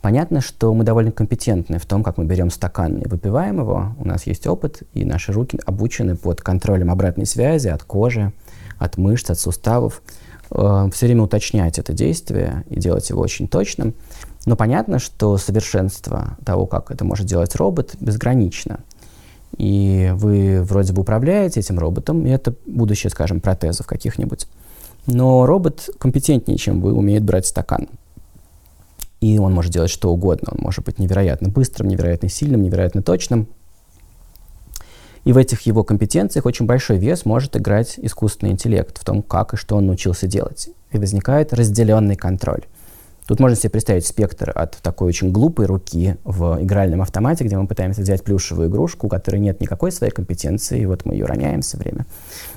Понятно, что мы довольно компетентны в том, как мы берем стакан и выпиваем его. У нас есть опыт, и наши руки обучены под контролем обратной связи от кожи, от мышц, от суставов. Э, все время уточнять это действие и делать его очень точным. Но понятно, что совершенство того, как это может делать робот, безгранично. И вы вроде бы управляете этим роботом, и это будущее, скажем, протезов каких-нибудь. Но робот компетентнее, чем вы, умеет брать стакан и он может делать что угодно. Он может быть невероятно быстрым, невероятно сильным, невероятно точным. И в этих его компетенциях очень большой вес может играть искусственный интеллект в том, как и что он научился делать. И возникает разделенный контроль. Тут можно себе представить спектр от такой очень глупой руки в игральном автомате, где мы пытаемся взять плюшевую игрушку, у которой нет никакой своей компетенции, и вот мы ее роняем все время,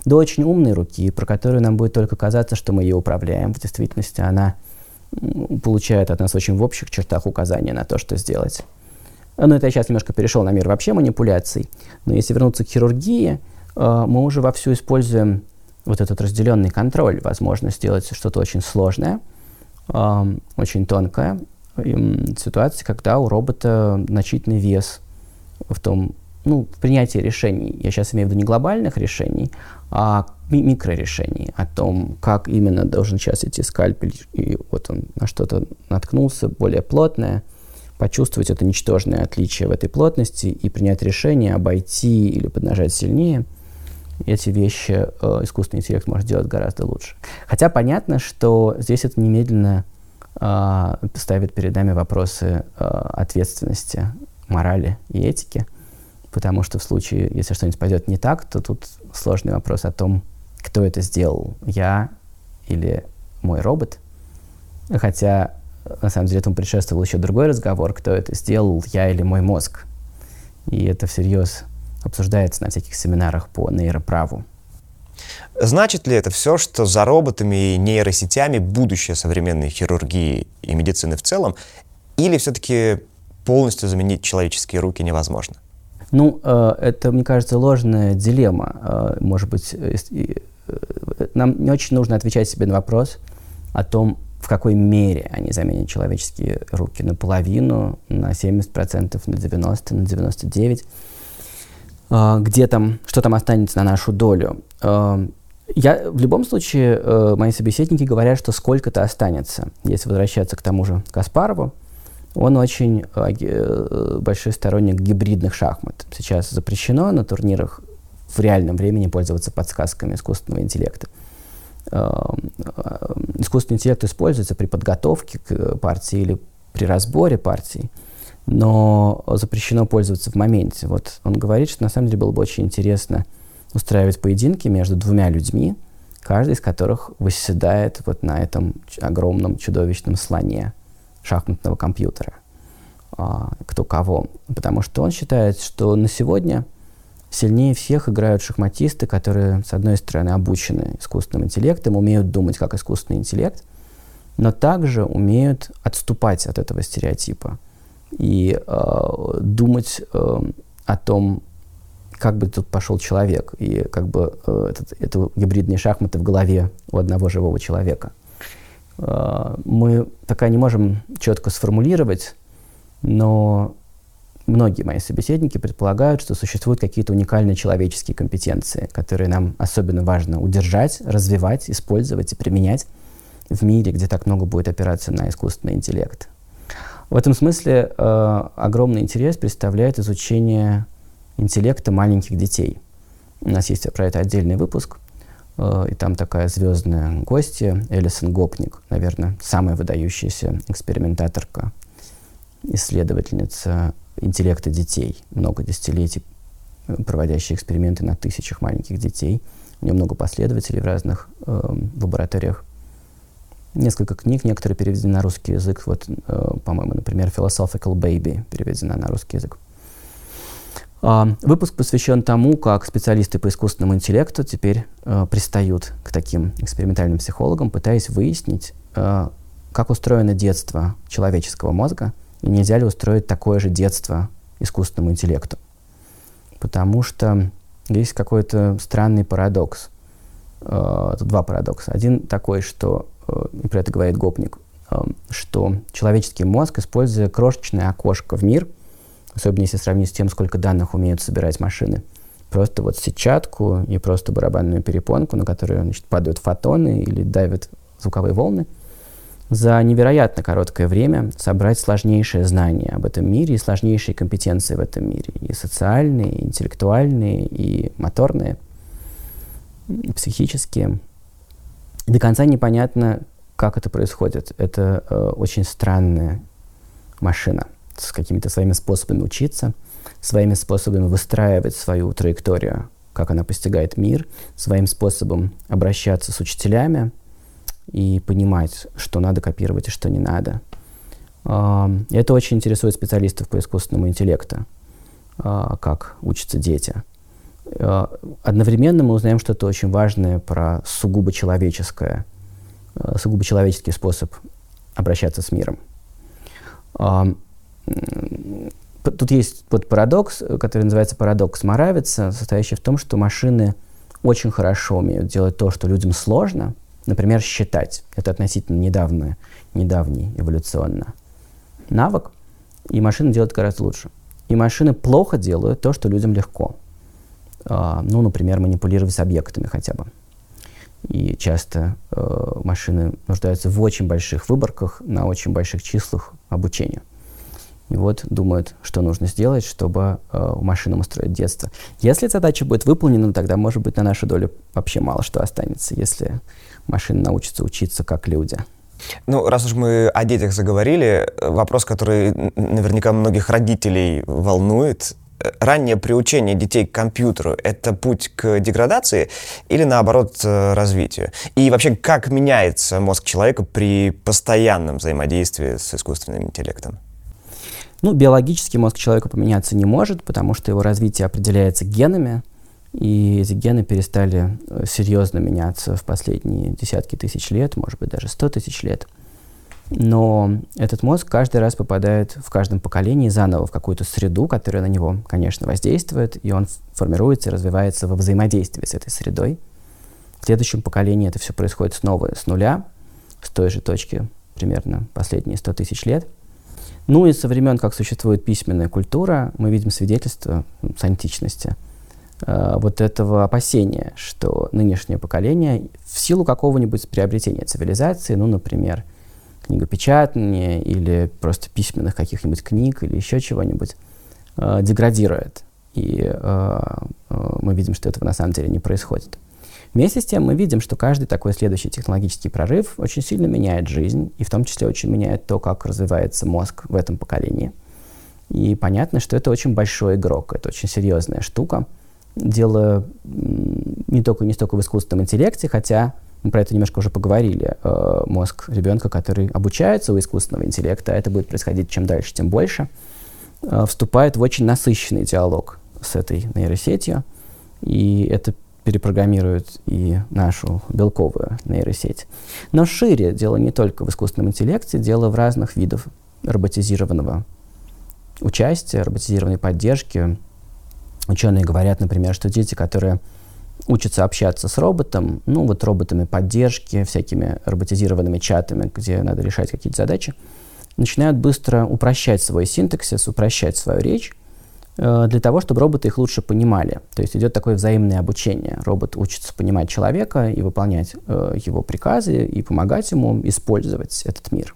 до очень умной руки, про которую нам будет только казаться, что мы ее управляем. В действительности она получает от нас очень в общих чертах указания на то, что сделать. Но это я сейчас немножко перешел на мир вообще манипуляций. Но если вернуться к хирургии, э, мы уже вовсю используем вот этот разделенный контроль, возможность сделать что-то очень сложное, очень тонкое, ситуации, когда у робота значительный вес в том, ну, в принятии решений. Я сейчас имею в виду не глобальных решений, а микрорешений о том, как именно должен сейчас идти скальпель, и вот он на что-то наткнулся более плотное, почувствовать это ничтожное отличие в этой плотности и принять решение обойти или поднажать сильнее. Эти вещи э, искусственный интеллект может делать гораздо лучше. Хотя понятно, что здесь это немедленно э, ставит перед нами вопросы э, ответственности, морали и этики, потому что в случае, если что-нибудь пойдет не так, то тут сложный вопрос о том, кто это сделал, я или мой робот. Хотя, на самом деле, этому предшествовал еще другой разговор, кто это сделал, я или мой мозг. И это всерьез обсуждается на всяких семинарах по нейроправу. Значит ли это все, что за роботами и нейросетями будущее современной хирургии и медицины в целом, или все-таки полностью заменить человеческие руки невозможно? Ну, э, это, мне кажется, ложная дилемма. Э, может быть, э, нам не очень нужно отвечать себе на вопрос о том, в какой мере они заменят человеческие руки. Наполовину, на 70%, на 90%, на 99%. Где там, что там останется на нашу долю? Я в любом случае, мои собеседники говорят, что сколько-то останется. Если возвращаться к тому же Каспарову, он очень э, большой сторонник гибридных шахмат. Сейчас запрещено на турнирах в реальном времени пользоваться подсказками искусственного интеллекта. Э, искусственный интеллект используется при подготовке к партии или при разборе партии, но запрещено пользоваться в моменте. Вот он говорит, что на самом деле было бы очень интересно устраивать поединки между двумя людьми, каждый из которых восседает вот на этом огромном чудовищном слоне шахматного компьютера, а, кто кого. Потому что он считает, что на сегодня сильнее всех играют шахматисты, которые, с одной стороны, обучены искусственным интеллектом, умеют думать как искусственный интеллект, но также умеют отступать от этого стереотипа и э, думать э, о том, как бы тут пошел человек, и как бы э, этот, это гибридные шахматы в голове у одного живого человека. Э, мы пока не можем четко сформулировать, но многие мои собеседники предполагают, что существуют какие-то уникальные человеческие компетенции, которые нам особенно важно удержать, развивать, использовать и применять в мире, где так много будет опираться на искусственный интеллект. В этом смысле э, огромный интерес представляет изучение интеллекта маленьких детей. У нас есть про это отдельный выпуск – Э, и там такая звездная гостья, Элисон Гопник, наверное, самая выдающаяся экспериментаторка, исследовательница интеллекта детей, много десятилетий проводящая эксперименты на тысячах маленьких детей. У нее много последователей в разных э, лабораториях. Несколько книг, некоторые переведены на русский язык. Вот, э, по-моему, например, Philosophical Baby переведена на русский язык. А, выпуск посвящен тому, как специалисты по искусственному интеллекту теперь э, пристают к таким экспериментальным психологам, пытаясь выяснить, э, как устроено детство человеческого мозга, и нельзя ли устроить такое же детство искусственному интеллекту. Потому что есть какой-то странный парадокс. Тут два парадокса. Один такой, что, и про это говорит Гопник, э, что человеческий мозг, используя крошечное окошко в мир – особенно если сравнить с тем, сколько данных умеют собирать машины. Просто вот сетчатку и просто барабанную перепонку, на которую значит, падают фотоны или давят звуковые волны, за невероятно короткое время собрать сложнейшее знание об этом мире и сложнейшие компетенции в этом мире. И социальные, и интеллектуальные, и моторные, и психические. До конца непонятно, как это происходит. Это э, очень странная машина с какими-то своими способами учиться, своими способами выстраивать свою траекторию, как она постигает мир, своим способом обращаться с учителями и понимать, что надо копировать и что не надо. Это очень интересует специалистов по искусственному интеллекту, а, как учатся дети. А, одновременно мы узнаем что-то очень важное про сугубо человеческое, а, сугубо человеческий способ обращаться с миром. Тут есть вот парадокс, который называется парадокс Моравица, состоящий в том, что машины очень хорошо умеют делать то, что людям сложно, например, считать. Это относительно недавно, недавний эволюционно навык, и машины делают гораздо лучше. И машины плохо делают то, что людям легко. А, ну, например, манипулировать объектами хотя бы. И часто э, машины нуждаются в очень больших выборках на очень больших числах обучения. И вот думают, что нужно сделать, чтобы э, машинам устроить детство. Если задача будет выполнена, тогда, может быть, на нашу долю вообще мало что останется, если машины научатся учиться как люди. Ну, раз уж мы о детях заговорили, вопрос, который наверняка многих родителей волнует, раннее приучение детей к компьютеру — это путь к деградации или, наоборот, э, развитию? И вообще, как меняется мозг человека при постоянном взаимодействии с искусственным интеллектом? Ну, биологически мозг человека поменяться не может, потому что его развитие определяется генами, и эти гены перестали э, серьезно меняться в последние десятки тысяч лет, может быть, даже сто тысяч лет. Но этот мозг каждый раз попадает в каждом поколении заново в какую-то среду, которая на него, конечно, воздействует, и он формируется и развивается во взаимодействии с этой средой. В следующем поколении это все происходит снова с нуля, с той же точки примерно последние 100 тысяч лет. Ну и со времен, как существует письменная культура, мы видим свидетельство ну, с античности э, вот этого опасения, что нынешнее поколение в силу какого-нибудь приобретения цивилизации, ну, например, книгопечатания или просто письменных каких-нибудь книг или еще чего-нибудь, э, деградирует. И э, э, мы видим, что этого на самом деле не происходит. Вместе с тем мы видим, что каждый такой следующий технологический прорыв очень сильно меняет жизнь, и в том числе очень меняет то, как развивается мозг в этом поколении. И понятно, что это очень большой игрок, это очень серьезная штука. Дело не только не столько в искусственном интеллекте, хотя мы про это немножко уже поговорили. Э, мозг ребенка, который обучается у искусственного интеллекта, а это будет происходить чем дальше, тем больше, э, вступает в очень насыщенный диалог с этой нейросетью. И это перепрограммирует и нашу белковую нейросеть. Но шире дело не только в искусственном интеллекте, дело в разных видах роботизированного участия, роботизированной поддержки. Ученые говорят, например, что дети, которые учатся общаться с роботом, ну вот роботами поддержки, всякими роботизированными чатами, где надо решать какие-то задачи, начинают быстро упрощать свой синтаксис, упрощать свою речь, Э, для того, чтобы роботы их лучше понимали. То есть идет такое взаимное обучение. Робот учится понимать человека и выполнять э, его приказы и помогать ему использовать этот мир.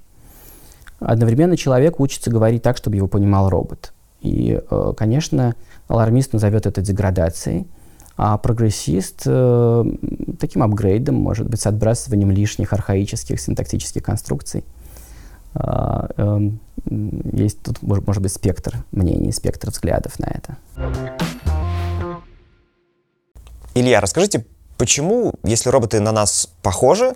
Одновременно человек учится говорить так, чтобы его понимал робот. И, э, конечно, алармист назовет это деградацией, а прогрессист э, таким апгрейдом, может быть, с отбрасыванием лишних архаических синтактических конструкций. Э, э, есть тут, может, может быть, спектр мнений, спектр взглядов на это. Илья, расскажите, почему, если роботы на нас похожи,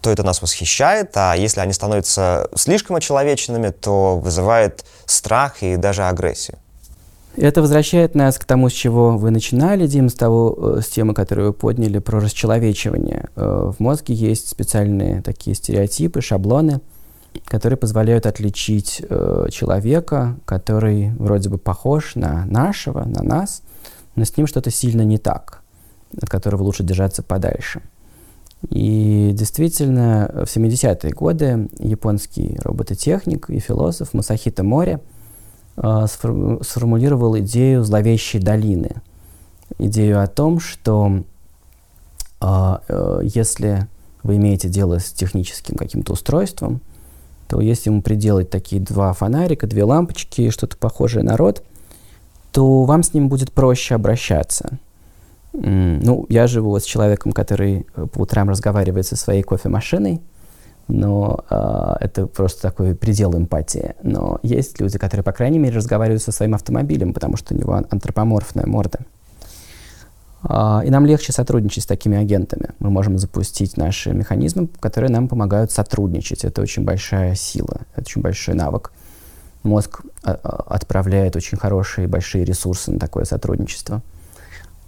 то это нас восхищает, а если они становятся слишком очеловеченными, то вызывает страх и даже агрессию? Это возвращает нас к тому, с чего вы начинали, Дим, с, того, э, с темы, которую вы подняли, про расчеловечивание. Э, в мозге есть специальные такие стереотипы, шаблоны – которые позволяют отличить э, человека, который вроде бы похож на нашего, на нас, но с ним что-то сильно не так, от которого лучше держаться подальше. И действительно, в 70-е годы японский робототехник и философ Масахита Мори сформулировал идею зловещей долины. Идею о том, что э, э, если вы имеете дело с техническим каким-то устройством, то если ему приделать такие два фонарика, две лампочки, что-то похожее на рот, то вам с ним будет проще обращаться. Ну, я живу с человеком, который э, по утрам разговаривает со своей кофемашиной, но э, это просто такой предел эмпатии. Но есть люди, которые, по крайней мере, разговаривают со своим автомобилем, потому что у него антропоморфная морда. А, и нам легче сотрудничать с такими агентами. Мы можем запустить наши механизмы, которые нам помогают сотрудничать. Это очень большая сила, это очень большой навык. Мозг а, отправляет очень хорошие большие ресурсы на такое сотрудничество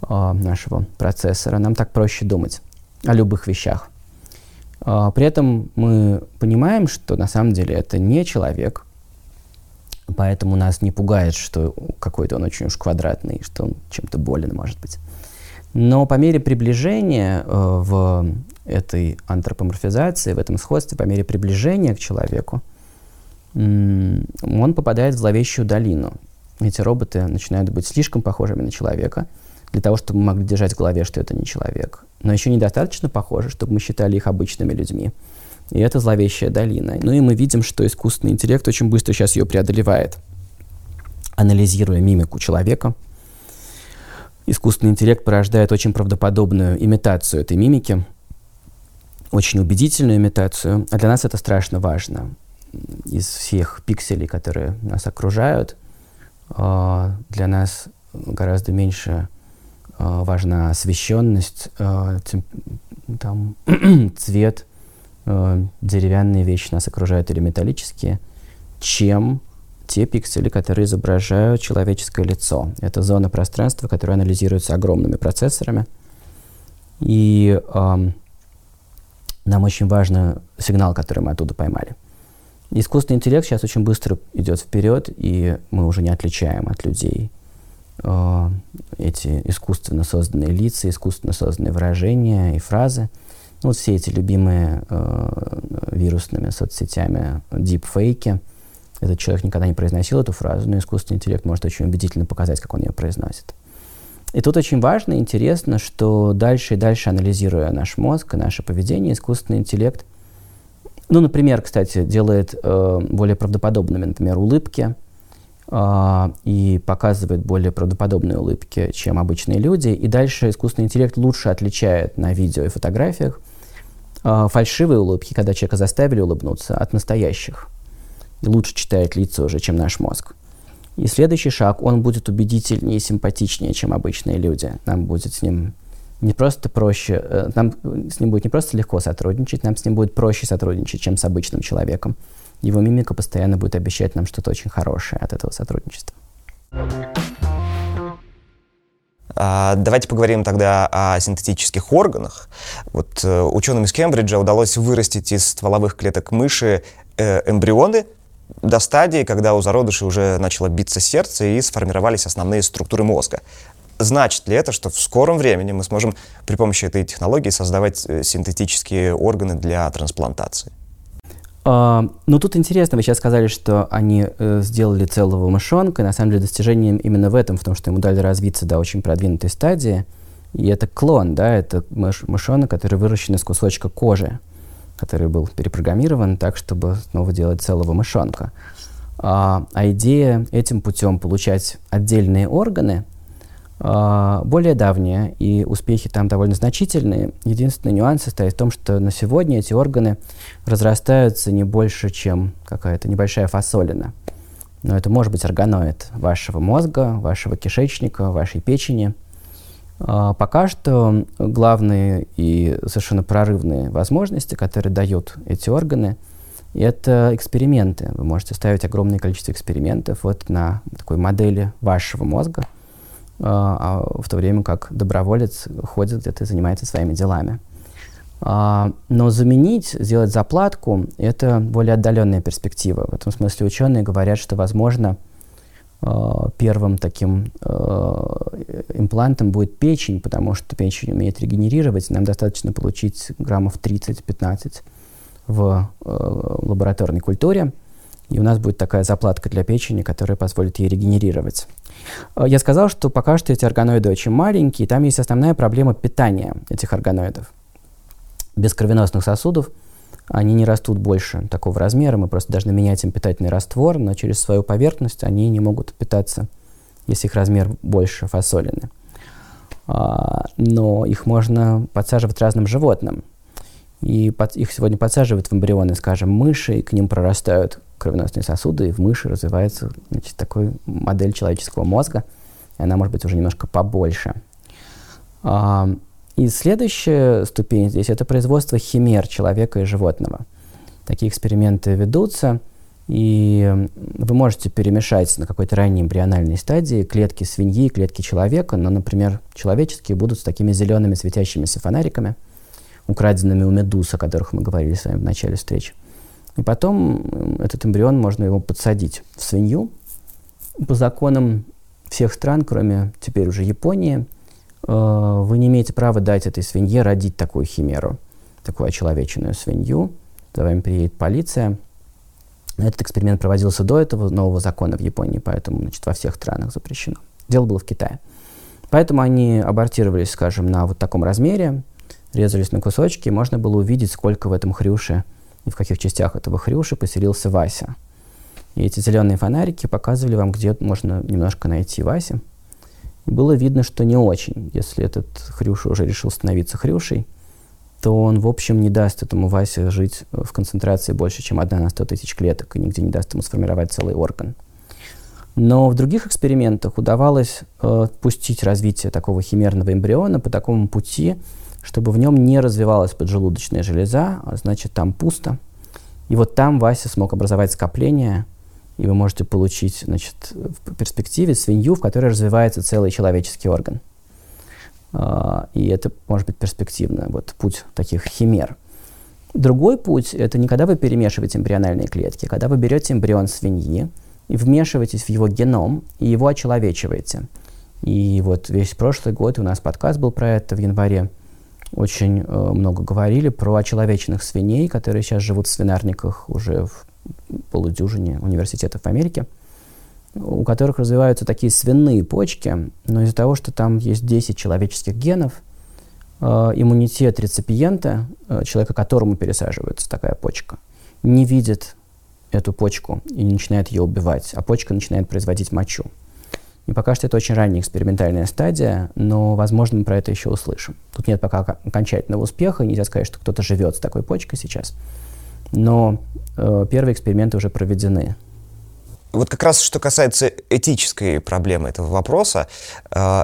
нашего процессора. Нам так проще думать о любых вещах. При этом мы понимаем, что на самом деле это не человек, поэтому нас не пугает, что какой-то он очень уж квадратный, что он чем-то болен, может быть. Но по мере приближения э, в этой антропоморфизации, в этом сходстве, по мере приближения к человеку, он попадает в зловещую долину. Эти роботы начинают быть слишком похожими на человека, для того, чтобы мы могли держать в голове, что это не человек. Но еще недостаточно похожи, чтобы мы считали их обычными людьми. И это зловещая долина. Ну и мы видим, что искусственный интеллект очень быстро сейчас ее преодолевает, анализируя мимику человека – искусственный интеллект порождает очень правдоподобную имитацию этой мимики, очень убедительную имитацию, а для нас это страшно важно. Из всех пикселей, которые нас окружают, а, для нас гораздо меньше важна освещенность, а, там, цвет, деревянные вещи нас окружают или металлические, чем те пиксели, которые изображают человеческое лицо. Это зона пространства, которая анализируется огромными процессорами. И э, нам очень важен сигнал, который мы оттуда поймали. Искусственный интеллект сейчас очень быстро идет вперед, и мы уже не отличаем от людей э, эти искусственно созданные лица, искусственно созданные выражения и фразы. Ну, вот все эти любимые э, вирусными соцсетями дипфейки. Этот человек никогда не произносил эту фразу, но искусственный интеллект может очень убедительно показать, как он ее произносит. И тут очень важно и интересно, что дальше и дальше, анализируя наш мозг и наше поведение, искусственный интеллект, ну, например, кстати, делает э, более правдоподобными, например, улыбки, и показывает более правдоподобные улыбки, чем обычные люди. И дальше искусственный интеллект лучше отличает на видео и фотографиях э, фальшивые улыбки, когда человека заставили улыбнуться, от настоящих. И лучше читает лица уже, чем наш мозг. И следующий шаг, он будет убедительнее и симпатичнее, чем обычные люди. Нам будет с ним не просто проще, э, нам с ним будет не просто легко сотрудничать, нам с ним будет проще сотрудничать, чем с обычным человеком. Его мимика постоянно будет обещать нам что-то очень хорошее от этого сотрудничества. А, давайте поговорим тогда о синтетических органах. Вот э, ученым из Кембриджа удалось вырастить из стволовых клеток мыши э, эмбрионы, до стадии, когда у зародышей уже начало биться сердце и сформировались основные структуры мозга. Значит ли это, что в скором времени мы сможем при помощи этой технологии создавать э, синтетические органы для трансплантации? Ну, тут интересно, вы сейчас сказали, что они э, сделали целого мышонка, на самом деле достижение именно в этом, в том, что ему дали развиться до очень продвинутой стадии. И это клон, да, это мыш мышонок, который выращен из кусочка кожи который был перепрограммирован так, чтобы снова делать целого мышонка. А, а идея этим путем получать отдельные органы более давняя, и успехи там довольно значительные. Единственный нюанс состоит в том, что на сегодня эти органы разрастаются не больше, чем какая-то небольшая фасолина. Но это может быть органоид вашего мозга, вашего кишечника, вашей печени – а, пока что главные и совершенно прорывные возможности, которые дают эти органы, это эксперименты. Вы можете ставить огромное количество экспериментов вот на такой модели вашего мозга, а, а в то время как доброволец ходит где-то и занимается своими делами. А, но заменить, сделать заплатку – это более отдаленная перспектива. В этом смысле ученые говорят, что, возможно, Э, первым таким э, имплантом будет печень, потому что печень умеет регенерировать. Нам достаточно получить граммов 30-15 в лабораторной культуре, и у нас будет такая заплатка для печени, которая позволит ей регенерировать. Я сказал, что пока что эти органоиды очень маленькие, и там есть основная проблема питания этих органоидов. Без кровеносных сосудов – они не растут больше такого размера, мы просто должны менять им питательный раствор, но через свою поверхность они не могут питаться, если их размер больше фасолины. А, но их можно подсаживать разным животным. И под, их сегодня подсаживают в эмбрионы, скажем, мыши, и к ним прорастают кровеносные сосуды, и в мыши развивается значит, такой модель человеческого мозга, и она может быть уже немножко побольше. А, и следующая ступень здесь – это производство химер человека и животного. Такие эксперименты ведутся, и вы можете перемешать на какой-то ранней эмбриональной стадии клетки свиньи и клетки человека, но, например, человеческие будут с такими зелеными светящимися фонариками, украденными у медуз, о которых мы говорили с вами в начале встречи. И потом этот эмбрион можно его подсадить в свинью. По законам всех стран, кроме теперь уже Японии, Э, вы не имеете права дать этой свинье родить такую химеру, такую очеловеченную свинью. За вами приедет полиция. Этот эксперимент проводился до этого нового закона в Японии, поэтому значит, во всех странах запрещено. Дело было в Китае. Поэтому они абортировались, скажем, на вот таком размере, резались на кусочки, и можно было увидеть, сколько в этом хрюше и в каких частях этого хрюша поселился Вася. И эти зеленые фонарики показывали вам, где можно немножко найти Вася было видно, что не очень. Если этот Хрюша уже решил становиться Хрюшей, то он, в общем, не даст этому Васе жить в концентрации больше, чем одна на 100 тысяч клеток, и нигде не даст ему сформировать целый орган. Но в других экспериментах удавалось э, пустить развитие такого химерного эмбриона по такому пути, чтобы в нем не развивалась поджелудочная железа, а значит, там пусто. И вот там Вася смог образовать скопление, и вы можете получить значит, в перспективе свинью, в которой развивается целый человеческий орган. Uh, и это может быть перспективно, вот путь таких химер. Другой путь – это не когда вы перемешиваете эмбриональные клетки, а когда вы берете эмбрион свиньи и вмешиваетесь в его геном и его очеловечиваете. И вот весь прошлый год у нас подкаст был про это в январе. Очень э, много говорили про очеловеченных свиней, которые сейчас живут в свинарниках уже в полудюжине университетов в Америке, у которых развиваются такие свиные почки, но из-за того, что там есть 10 человеческих генов, э, иммунитет реципиента, э, человека, которому пересаживается такая почка, не видит эту почку и начинает ее убивать, а почка начинает производить мочу. И пока что это очень ранняя экспериментальная стадия, но, возможно, мы про это еще услышим. Тут нет пока окончательного успеха, нельзя сказать, что кто-то живет с такой почкой сейчас. Но э, первые эксперименты уже проведены. Вот как раз что касается этической проблемы этого вопроса, э,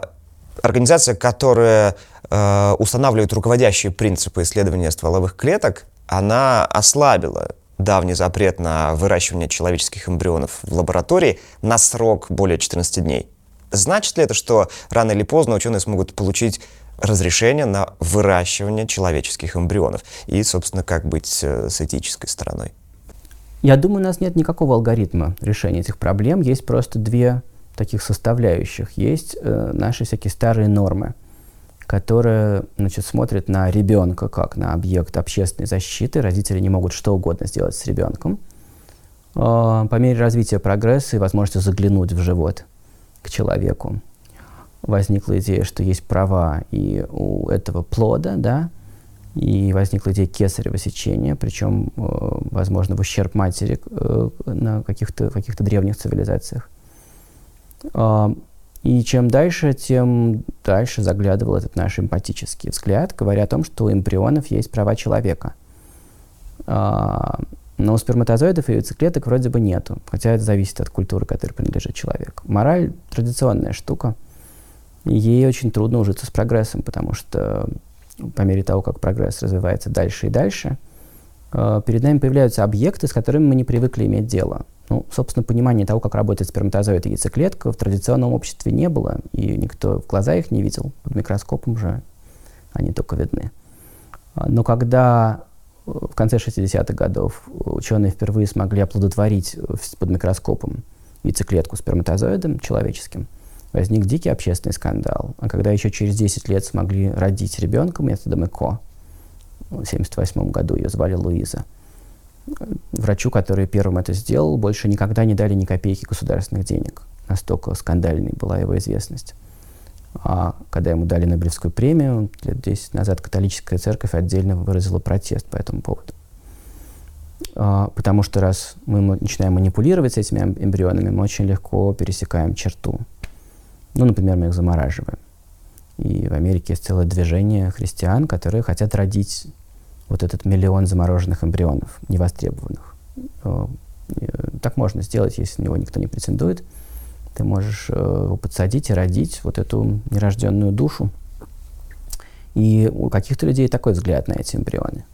организация, которая э, устанавливает руководящие принципы исследования стволовых клеток, она ослабила давний запрет на выращивание человеческих эмбрионов в лаборатории на срок более 14 дней. Значит ли это, что рано или поздно ученые смогут получить разрешение на выращивание человеческих эмбрионов? И, собственно, как быть э, с этической стороной? Я думаю, у нас нет никакого алгоритма решения этих проблем. Есть просто две таких составляющих. Есть э, наши всякие старые нормы – которая значит, смотрит на ребенка как на объект общественной защиты. Родители не могут что угодно сделать с ребенком. А, по мере развития прогресса и возможности заглянуть в живот к человеку, возникла идея, что есть права и у этого плода, да, и возникла идея кесарево сечения, причем, э, возможно, в ущерб матери э, на каких-то каких древних цивилизациях. А, и чем дальше, тем дальше заглядывал этот наш эмпатический взгляд, говоря о том, что у эмбрионов есть права человека. А, но у сперматозоидов и яйцеклеток вроде бы нету, хотя это зависит от культуры, которой принадлежит человек. Мораль — традиционная штука, ей очень трудно ужиться с прогрессом, потому что по мере того, как прогресс развивается дальше и дальше, а, перед нами появляются объекты, с которыми мы не привыкли иметь дело. Ну, собственно, понимания того, как работает сперматозоид и яйцеклетка, в традиционном обществе не было, и никто в глаза их не видел. Под микроскопом же они только видны. А, но когда э, в конце 60-х годов ученые впервые смогли оплодотворить э, под микроскопом яйцеклетку сперматозоидом человеческим, возник дикий общественный скандал. А когда еще через 10 лет смогли родить ребенка методом ЭКО, в 1978 году ее звали Луиза – врачу, который первым это сделал, больше никогда не дали ни копейки государственных денег. Настолько скандальной была его известность. А когда ему дали Нобелевскую премию, лет 10 назад католическая церковь отдельно выразила протест по этому поводу. А, потому что раз мы начинаем манипулировать этими эмбрионами, мы очень легко пересекаем черту. Ну, например, мы их замораживаем. И в Америке есть целое движение христиан, которые хотят родить вот этот миллион замороженных эмбрионов, невостребованных. Э, так можно сделать, если на него никто не претендует. Ты можешь э, его подсадить и родить вот эту нерожденную душу. И у каких-то людей такой взгляд на эти эмбрионы.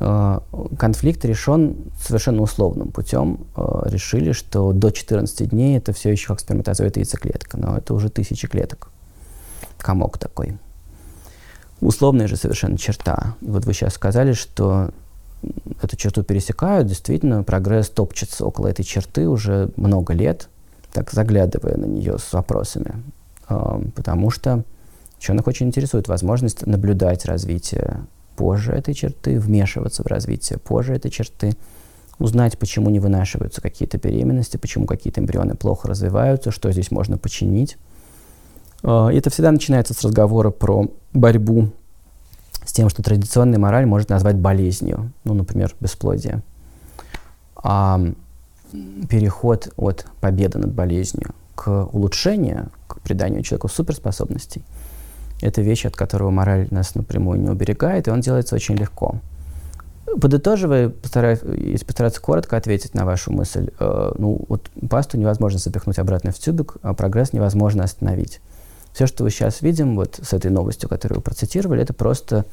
Э, конфликт решен совершенно условным путем. Решили, что до 14 дней это все еще как сперматозоид и яйцеклетка, но это уже тысячи клеток. Комок такой условная же совершенно черта. Вот вы сейчас сказали, что эту черту пересекают, действительно, прогресс топчется около этой черты уже много лет, так заглядывая на нее с вопросами. Потому что ученых очень интересует возможность наблюдать развитие позже этой черты, вмешиваться в развитие позже этой черты, узнать, почему не вынашиваются какие-то беременности, почему какие-то эмбрионы плохо развиваются, что здесь можно починить. Э, это всегда начинается с разговора про борьбу с тем, что традиционная мораль может назвать болезнью, ну, например, бесплодие. А переход от победы над болезнью к улучшению, к приданию человеку суперспособностей, это вещь, от которого мораль нас напрямую не уберегает, и он делается очень легко. Подытоживая, постараюсь, если постараться коротко ответить на вашу мысль, э, ну, вот пасту невозможно запихнуть обратно в тюбик, а прогресс невозможно остановить. Все, что вы сейчас видим, вот с этой новостью, которую вы процитировали, это просто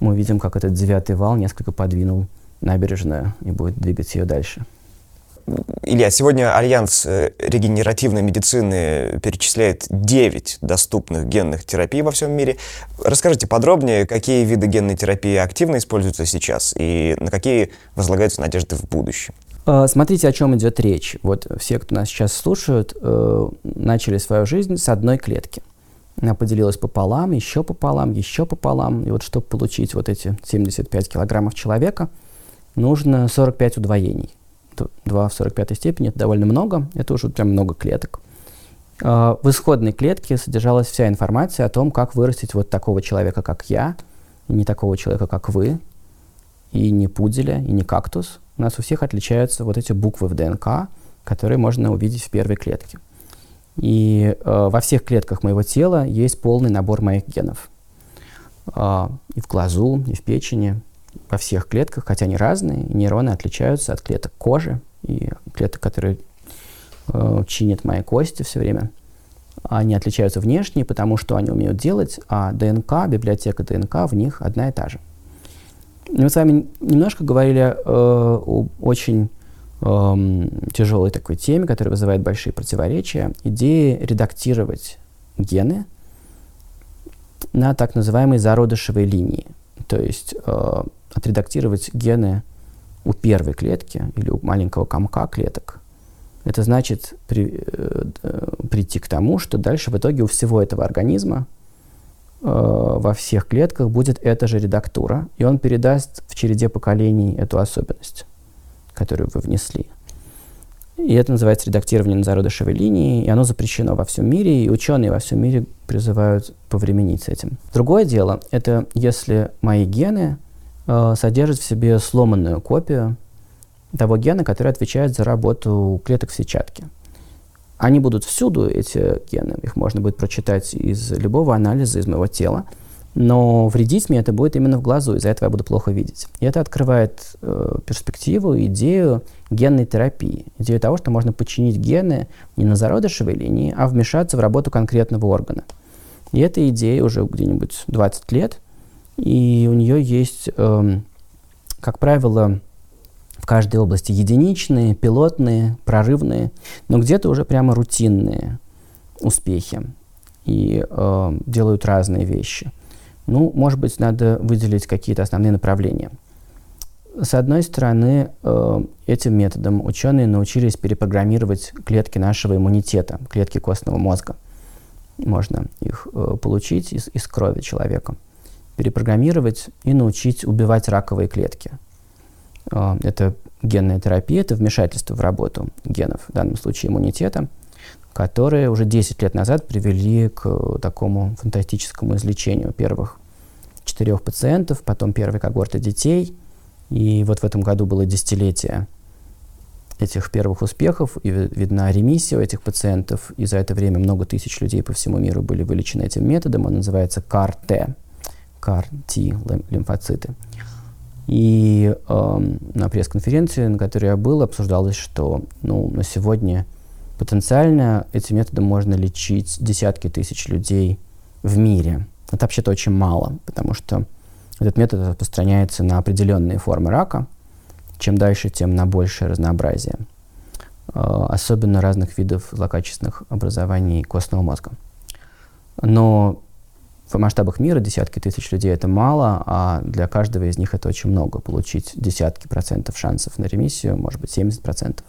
мы видим, как этот девятый вал несколько подвинул набережную и будет двигать ее дальше. Илья, сегодня Альянс э, регенеративной медицины перечисляет 9 доступных генных терапий во всем мире. Расскажите подробнее, какие виды генной терапии активно используются сейчас и на какие возлагаются надежды в будущем? Э, смотрите, о чем идет речь. Вот все, кто нас сейчас слушают, э, начали свою жизнь с одной клетки. Она поделилась пополам, еще пополам, еще пополам. И вот чтобы получить вот эти 75 килограммов человека, нужно 45 удвоений. 2 в 45 степени, это довольно много, это уже прям много клеток. Э, в исходной клетке содержалась вся информация о том, как вырастить вот такого человека, как я, и не такого человека, как вы, и не пуделя, и не кактус, у нас у всех отличаются вот эти буквы в ДНК, которые можно увидеть в первой клетке. И э, во всех клетках моего тела есть полный набор моих генов. Э, и в глазу, и в печени, во всех клетках, хотя они разные, нейроны отличаются от клеток кожи и клеток, которые э, чинят мои кости все время. Они отличаются внешне, потому что они умеют делать, а ДНК, библиотека ДНК в них одна и та же. Мы с вами немножко говорили э, о очень э, тяжелой такой теме, которая вызывает большие противоречия. Идеи редактировать гены на так называемой зародышевой линии. То есть э, отредактировать гены у первой клетки или у маленького комка клеток. Это значит при, э, э, прийти к тому, что дальше в итоге у всего этого организма Э, во всех клетках будет эта же редактура, и он передаст в череде поколений эту особенность, которую вы внесли. И это называется редактирование на зародышевой линии, и оно запрещено во всем мире, и ученые во всем мире призывают повременить с этим. Другое дело, это если мои гены э, содержат в себе сломанную копию того гена, который отвечает за работу клеток в сетчатке. Они будут всюду, эти гены, их можно будет прочитать из любого анализа, из моего тела, но вредить мне это будет именно в глазу, из-за этого я буду плохо видеть. И это открывает э, перспективу, идею генной терапии, идею того, что можно подчинить гены не на зародышевой линии, а вмешаться в работу конкретного органа. И эта идея уже где-нибудь 20 лет, и у нее есть, э, как правило, в каждой области единичные, пилотные, прорывные, но где-то уже прямо рутинные успехи и э, делают разные вещи. Ну, может быть, надо выделить какие-то основные направления. С одной стороны, э, этим методом ученые научились перепрограммировать клетки нашего иммунитета, клетки костного мозга. Можно их э, получить из, из крови человека, перепрограммировать и научить убивать раковые клетки – а, это генная терапия, это вмешательство в работу генов, в данном случае иммунитета, которые уже 10 лет назад привели к такому фантастическому излечению первых четырех пациентов, потом первой когорты детей. И вот в этом году было десятилетие этих первых успехов, и видна ремиссия у этих пациентов, и за это время много тысяч людей по всему миру были вылечены этим методом, он называется CAR-T, CAR-T лимфоциты. И э, на пресс-конференции, на которой я был, обсуждалось, что ну, на сегодня потенциально этим методом можно лечить десятки тысяч людей в мире. Это вообще-то очень мало, потому что этот метод распространяется на определенные формы рака. Чем дальше, тем на большее разнообразие. Э, особенно разных видов злокачественных образований костного мозга. Но в масштабах мира десятки тысяч людей это мало, а для каждого из них это очень много. Получить десятки процентов шансов на ремиссию, может быть, 70 процентов.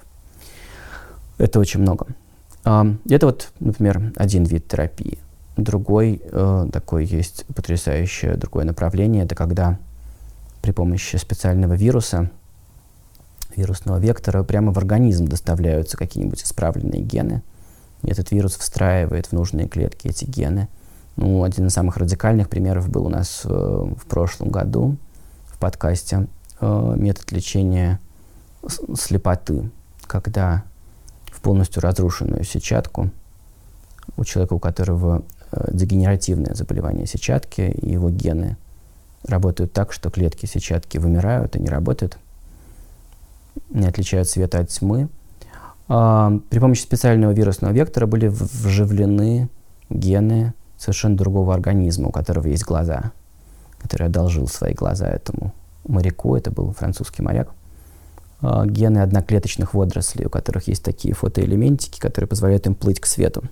Это очень много. Это вот, например, один вид терапии. Другой э, такой есть потрясающее другое направление, это когда при помощи специального вируса, вирусного вектора, прямо в организм доставляются какие-нибудь исправленные гены. И этот вирус встраивает в нужные клетки эти гены – ну, один из самых радикальных примеров был у нас э, в прошлом году в подкасте э, метод лечения слепоты, когда полностью разрушенную сетчатку у человека, у которого э, дегенеративное заболевание сетчатки, и его гены работают так, что клетки сетчатки вымирают и не работают, не отличают света от тьмы. А, при помощи специального вирусного вектора были вживлены гены совершенно другого организма, у которого есть глаза, который одолжил свои глаза этому моряку, это был французский моряк. Э, гены одноклеточных водорослей, у которых есть такие фотоэлементики, которые позволяют им плыть к свету.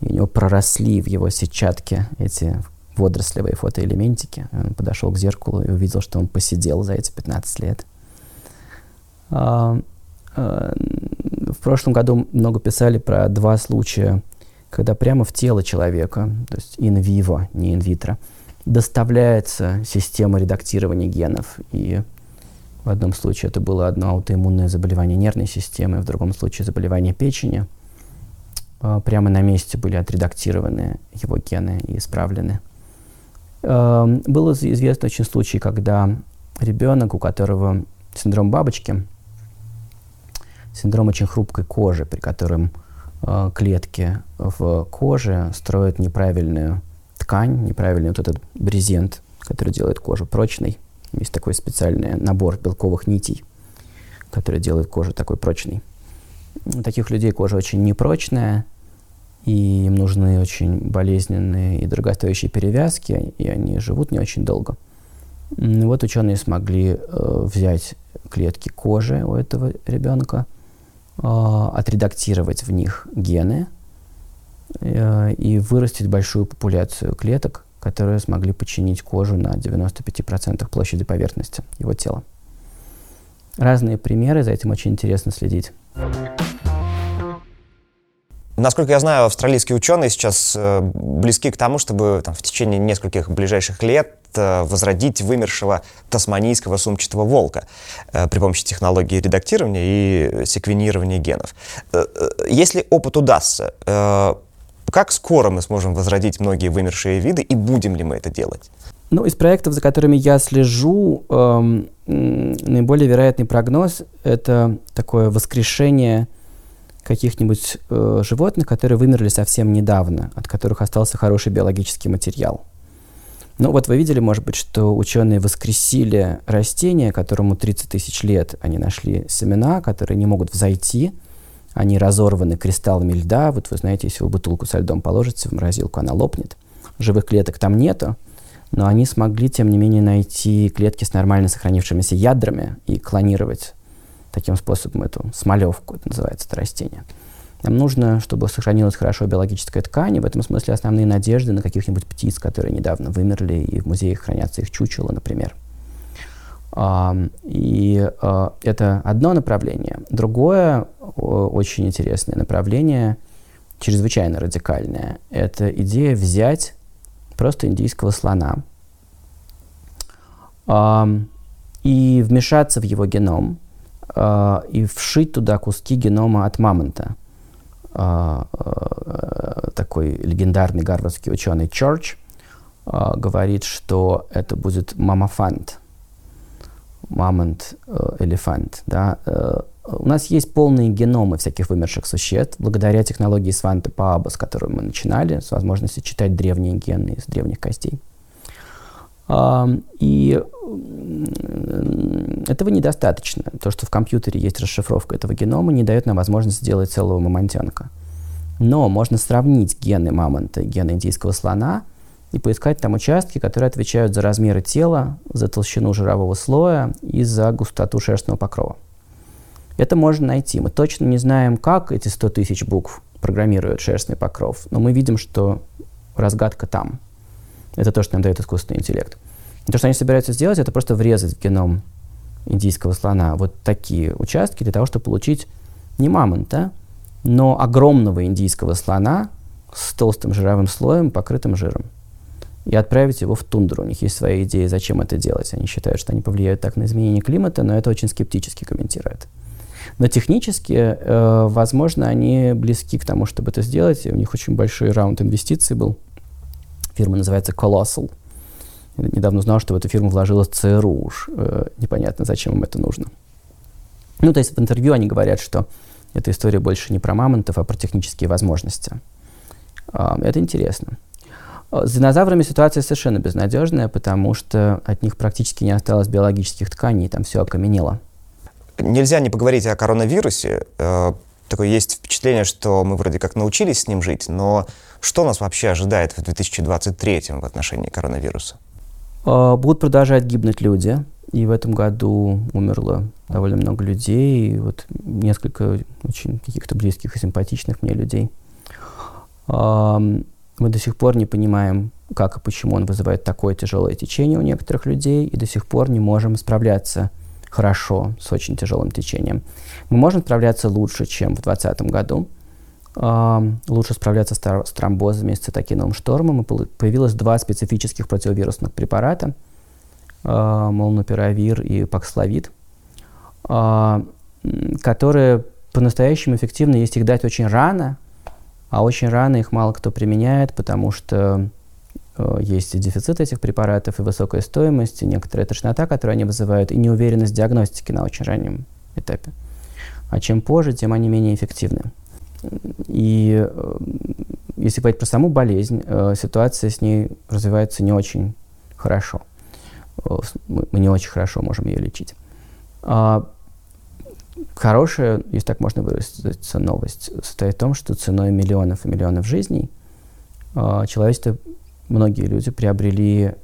И у него проросли в его сетчатке эти водорослевые фотоэлементики. Он подошел к зеркалу и увидел, что он посидел за эти 15 лет. А, а, в прошлом году много писали про два случая, когда прямо в тело человека, то есть in vivo, не in vitro, доставляется система редактирования генов. И в одном случае это было одно аутоиммунное заболевание нервной системы, в другом случае заболевание печени. А, прямо на месте были отредактированы его гены и исправлены. Эм, было известно очень случай, когда ребенок, у которого синдром бабочки, синдром очень хрупкой кожи, при котором э, клетки в коже строят неправильную ткань, неправильный вот этот брезент, который делает кожу прочной. Есть такой специальный набор белковых нитей, который делает кожу такой прочной. У таких людей кожа очень непрочная, и им нужны очень болезненные и дорогостоящие перевязки, и они живут не очень долго. Вот ученые смогли э, взять клетки кожи у этого ребенка, э, отредактировать в них гены э, и вырастить большую популяцию клеток, которые смогли починить кожу на 95% площади поверхности его тела. Разные примеры, за этим очень интересно следить. Насколько я знаю, австралийские ученые сейчас э, близки к тому, чтобы там, в течение нескольких ближайших лет э, возродить вымершего тасманийского сумчатого волка э, при помощи технологии редактирования и секвенирования генов. Если опыт удастся, как скоро мы сможем возродить многие вымершие виды и будем ли мы это делать? Ну, из проектов, за которыми я слежу, эм, наиболее вероятный прогноз — это такое воскрешение каких-нибудь э, животных, которые вымерли совсем недавно, от которых остался хороший биологический материал. Ну вот вы видели, может быть, что ученые воскресили растение, которому 30 тысяч лет. Они нашли семена, которые не могут взойти, они разорваны кристаллами льда. Вот вы знаете, если вы бутылку со льдом положите в морозилку, она лопнет. Живых клеток там нету, но они смогли, тем не менее, найти клетки с нормально сохранившимися ядрами и клонировать таким способом эту смолевку, это называется это растение. Нам нужно, чтобы сохранилась хорошо биологическая ткань, и в этом смысле основные надежды на каких-нибудь птиц, которые недавно вымерли, и в музеях хранятся их чучела, например. И uh, это одно направление. Другое очень интересное направление, чрезвычайно радикальное, это идея взять просто индийского слона и вмешаться в его геном, э, и вшить туда куски генома от мамонта. Э, э, такой легендарный гарвардский ученый Чорч э, говорит, что это будет мамафант, мамонт, э. Да? У нас есть полные геномы всяких вымерших существ, благодаря технологии Сванте Пааба, с которой мы начинали, с возможностью читать древние гены из древних костей. И этого недостаточно. То, что в компьютере есть расшифровка этого генома, не дает нам возможность сделать целого мамонтенка. Но можно сравнить гены мамонта и гены индийского слона и поискать там участки, которые отвечают за размеры тела, за толщину жирового слоя и за густоту шерстного покрова. Это можно найти. Мы точно не знаем, как эти 100 тысяч букв программируют шерстный покров, но мы видим, что разгадка там – это то, что нам дает искусственный интеллект. И то, что они собираются сделать, это просто врезать в геном индийского слона вот такие участки для того, чтобы получить не мамонта, но огромного индийского слона с толстым жировым слоем, покрытым жиром. И отправить его в тундру. У них есть свои идеи, зачем это делать. Они считают, что они повлияют так на изменение климата, но это очень скептически комментируют. Но технически, э, возможно, они близки к тому, чтобы это сделать. У них очень большой раунд инвестиций был Фирма называется Colossal. Я недавно узнал, что в эту фирму вложилась ЦРУ уж. Э, непонятно, зачем им это нужно. Ну, то есть в интервью они говорят, что эта история больше не про мамонтов, а про технические возможности. Э, это интересно. А, с динозаврами ситуация совершенно безнадежная, потому что от них практически не осталось биологических тканей, там все окаменело. Нельзя не поговорить о коронавирусе. Э, такое есть впечатление, что мы вроде как научились с ним жить, но что нас вообще ожидает в 2023 в отношении коронавируса? А, будут продолжать гибнуть люди. И в этом году умерло довольно много людей, и вот несколько очень каких-то близких и симпатичных мне людей. Мы до сих пор не понимаем, как и почему он вызывает такое тяжелое течение у некоторых людей, и до сих пор не можем справляться хорошо с очень тяжелым течением. Мы можем справляться лучше, чем в 2020 году. Лучше справляться с тромбозами, с цитокиновым штормом. И появилось два специфических противовирусных препарата – молнупиравир и паксловид, которые по-настоящему эффективны, если их дать очень рано, а очень рано их мало кто применяет, потому что э, есть дефицит этих препаратов, и высокая стоимость, и некоторая тошнота, которую они вызывают, и неуверенность диагностики на очень раннем этапе. А чем позже, тем они менее эффективны. И э, если говорить про саму болезнь, э, ситуация с ней развивается не очень хорошо мы, не очень хорошо можем ее лечить. А, хорошая, если так можно выразиться, новость состоит в том, что ценой миллионов и миллионов жизней человечество, многие люди приобрели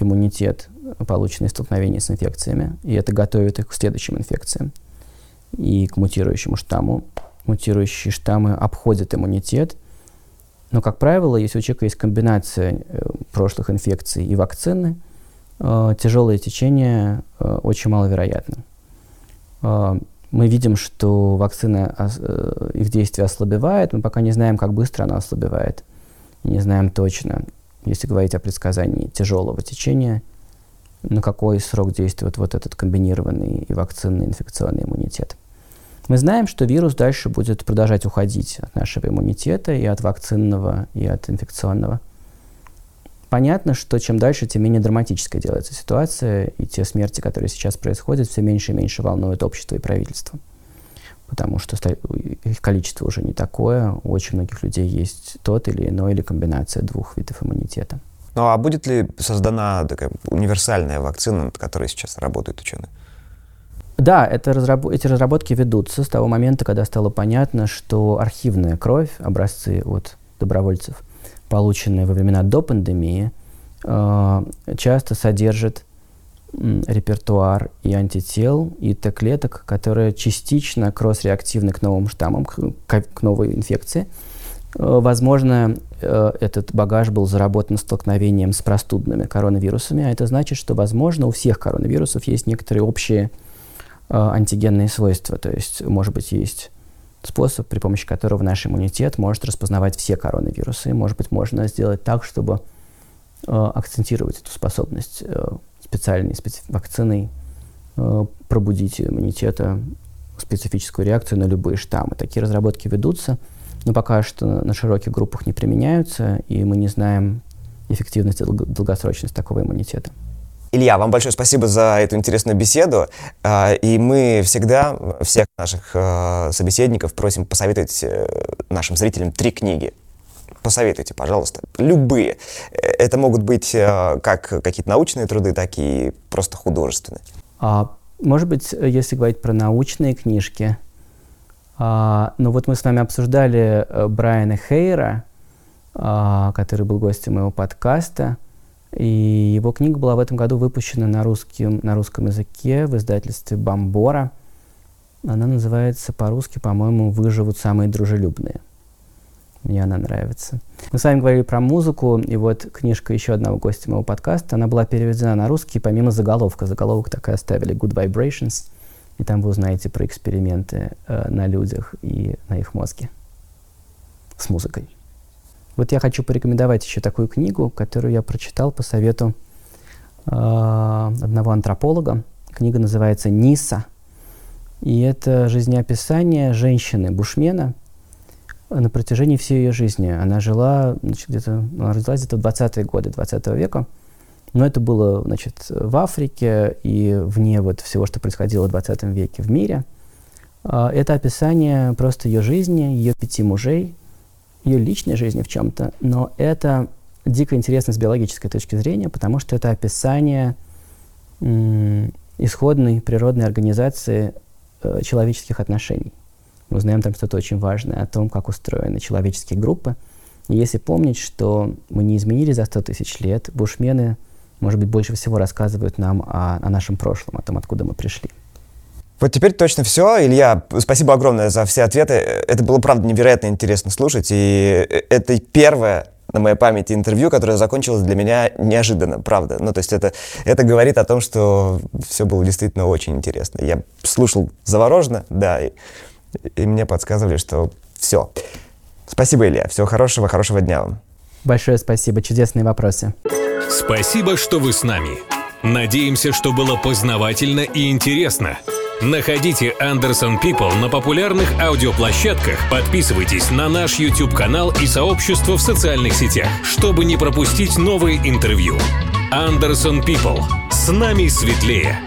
иммунитет, полученный в столкновении с инфекциями, и это готовит их к следующим инфекциям и к мутирующему штамму. Мутирующие штаммы обходят иммунитет, но, как правило, если у человека есть комбинация э, прошлых инфекций и вакцины – э, тяжелое течение э, очень маловероятно. Мы видим, что вакцина, их действие ослабевает, мы пока не знаем, как быстро она ослабевает. Не знаем точно, если говорить о предсказании тяжелого течения, на какой срок действует вот этот комбинированный и вакцинный инфекционный иммунитет. Мы знаем, что вирус дальше будет продолжать уходить от нашего иммунитета и от вакцинного, и от инфекционного – понятно, что чем дальше, тем менее драматическая делается ситуация, и те смерти, которые сейчас происходят, все меньше и меньше волнуют общество и правительство. Потому что их количество уже не такое, у очень многих людей есть тот или иной, или комбинация двух видов иммунитета. Ну а будет ли создана такая универсальная вакцина, над которой сейчас работают ученые? Да, это разраб... эти разработки ведутся с того момента, когда стало понятно, что архивная кровь, образцы от добровольцев – полученные во времена до пандемии, э, часто содержит репертуар и антител, и Т-клеток, которые частично кросс-реактивны к новым штаммам, к, к новой инфекции. Э, возможно, э, этот багаж был заработан столкновением с простудными коронавирусами, а это значит, что, возможно, у всех коронавирусов есть некоторые общие антигенные свойства. То есть, может быть, есть способ, при помощи которого наш иммунитет может распознавать все коронавирусы. Может быть, можно сделать так, чтобы э, акцентировать эту способность э, специальной специ- вакциной, э, пробудить иммунитета, специфическую реакцию на любые штаммы. Такие разработки ведутся, но пока что на широких группах не применяются, и мы не знаем эффективность и долгосрочность такого иммунитета. Илья, вам большое спасибо за эту интересную беседу. А, и мы всегда всех наших а, собеседников просим посоветовать э, нашим зрителям три книги. Посоветуйте, пожалуйста, любые. Это могут быть э, как какие-то научные труды, так и просто художественные. А, может быть, если говорить про научные книжки, а, ну вот мы с вами обсуждали э, Брайана Хейра, а, который был гостем моего подкаста. И его книга была в этом году выпущена на, русским, на русском языке в издательстве «Бомбора». Она называется по-русски, по-моему, «Выживут самые дружелюбные». Мне она нравится. Мы с вами говорили про музыку, и вот книжка еще одного гостя моего подкаста, она была переведена на русский помимо заголовка. Заголовок так и оставили «Good Vibrations», и там вы узнаете про эксперименты э, на людях и на их мозге с музыкой. Вот я хочу порекомендовать еще такую книгу, которую я прочитал по совету э, одного антрополога. Книга называется «Ниса». И это жизнеописание женщины Бушмена на протяжении всей ее жизни. Она жила где-то, она родилась где-то в 20-е годы 20 века. Но это было значит, в Африке и вне вот всего, что происходило в 20 веке в мире. А, это описание просто ее жизни, ее пяти мужей, ее личной жизни в чем-то, но это дико интересно с биологической точки зрения, потому что это описание исходной природной организации э, человеческих отношений. Мы узнаем там что-то очень важное о том, как устроены человеческие группы. И если помнить, что мы не изменили за 100 тысяч лет, бушмены может быть, больше всего рассказывают нам о, о нашем прошлом, о том, откуда мы пришли. Вот теперь точно все. Илья, спасибо огромное за все ответы. Это было, правда, невероятно интересно слушать. И это первое на моей памяти интервью, которое закончилось для меня неожиданно, правда. Ну, то есть это, это говорит о том, что все было действительно очень интересно. Я слушал завороженно, да, и, и мне подсказывали, что все. Спасибо, Илья. Всего хорошего, хорошего дня вам. Большое спасибо. Чудесные вопросы. Спасибо, что вы с нами. Надеемся, что было познавательно и интересно. Находите Anderson People на популярных аудиоплощадках, подписывайтесь на наш YouTube-канал и сообщество в социальных сетях, чтобы не пропустить новые интервью. Anderson People. С нами светлее.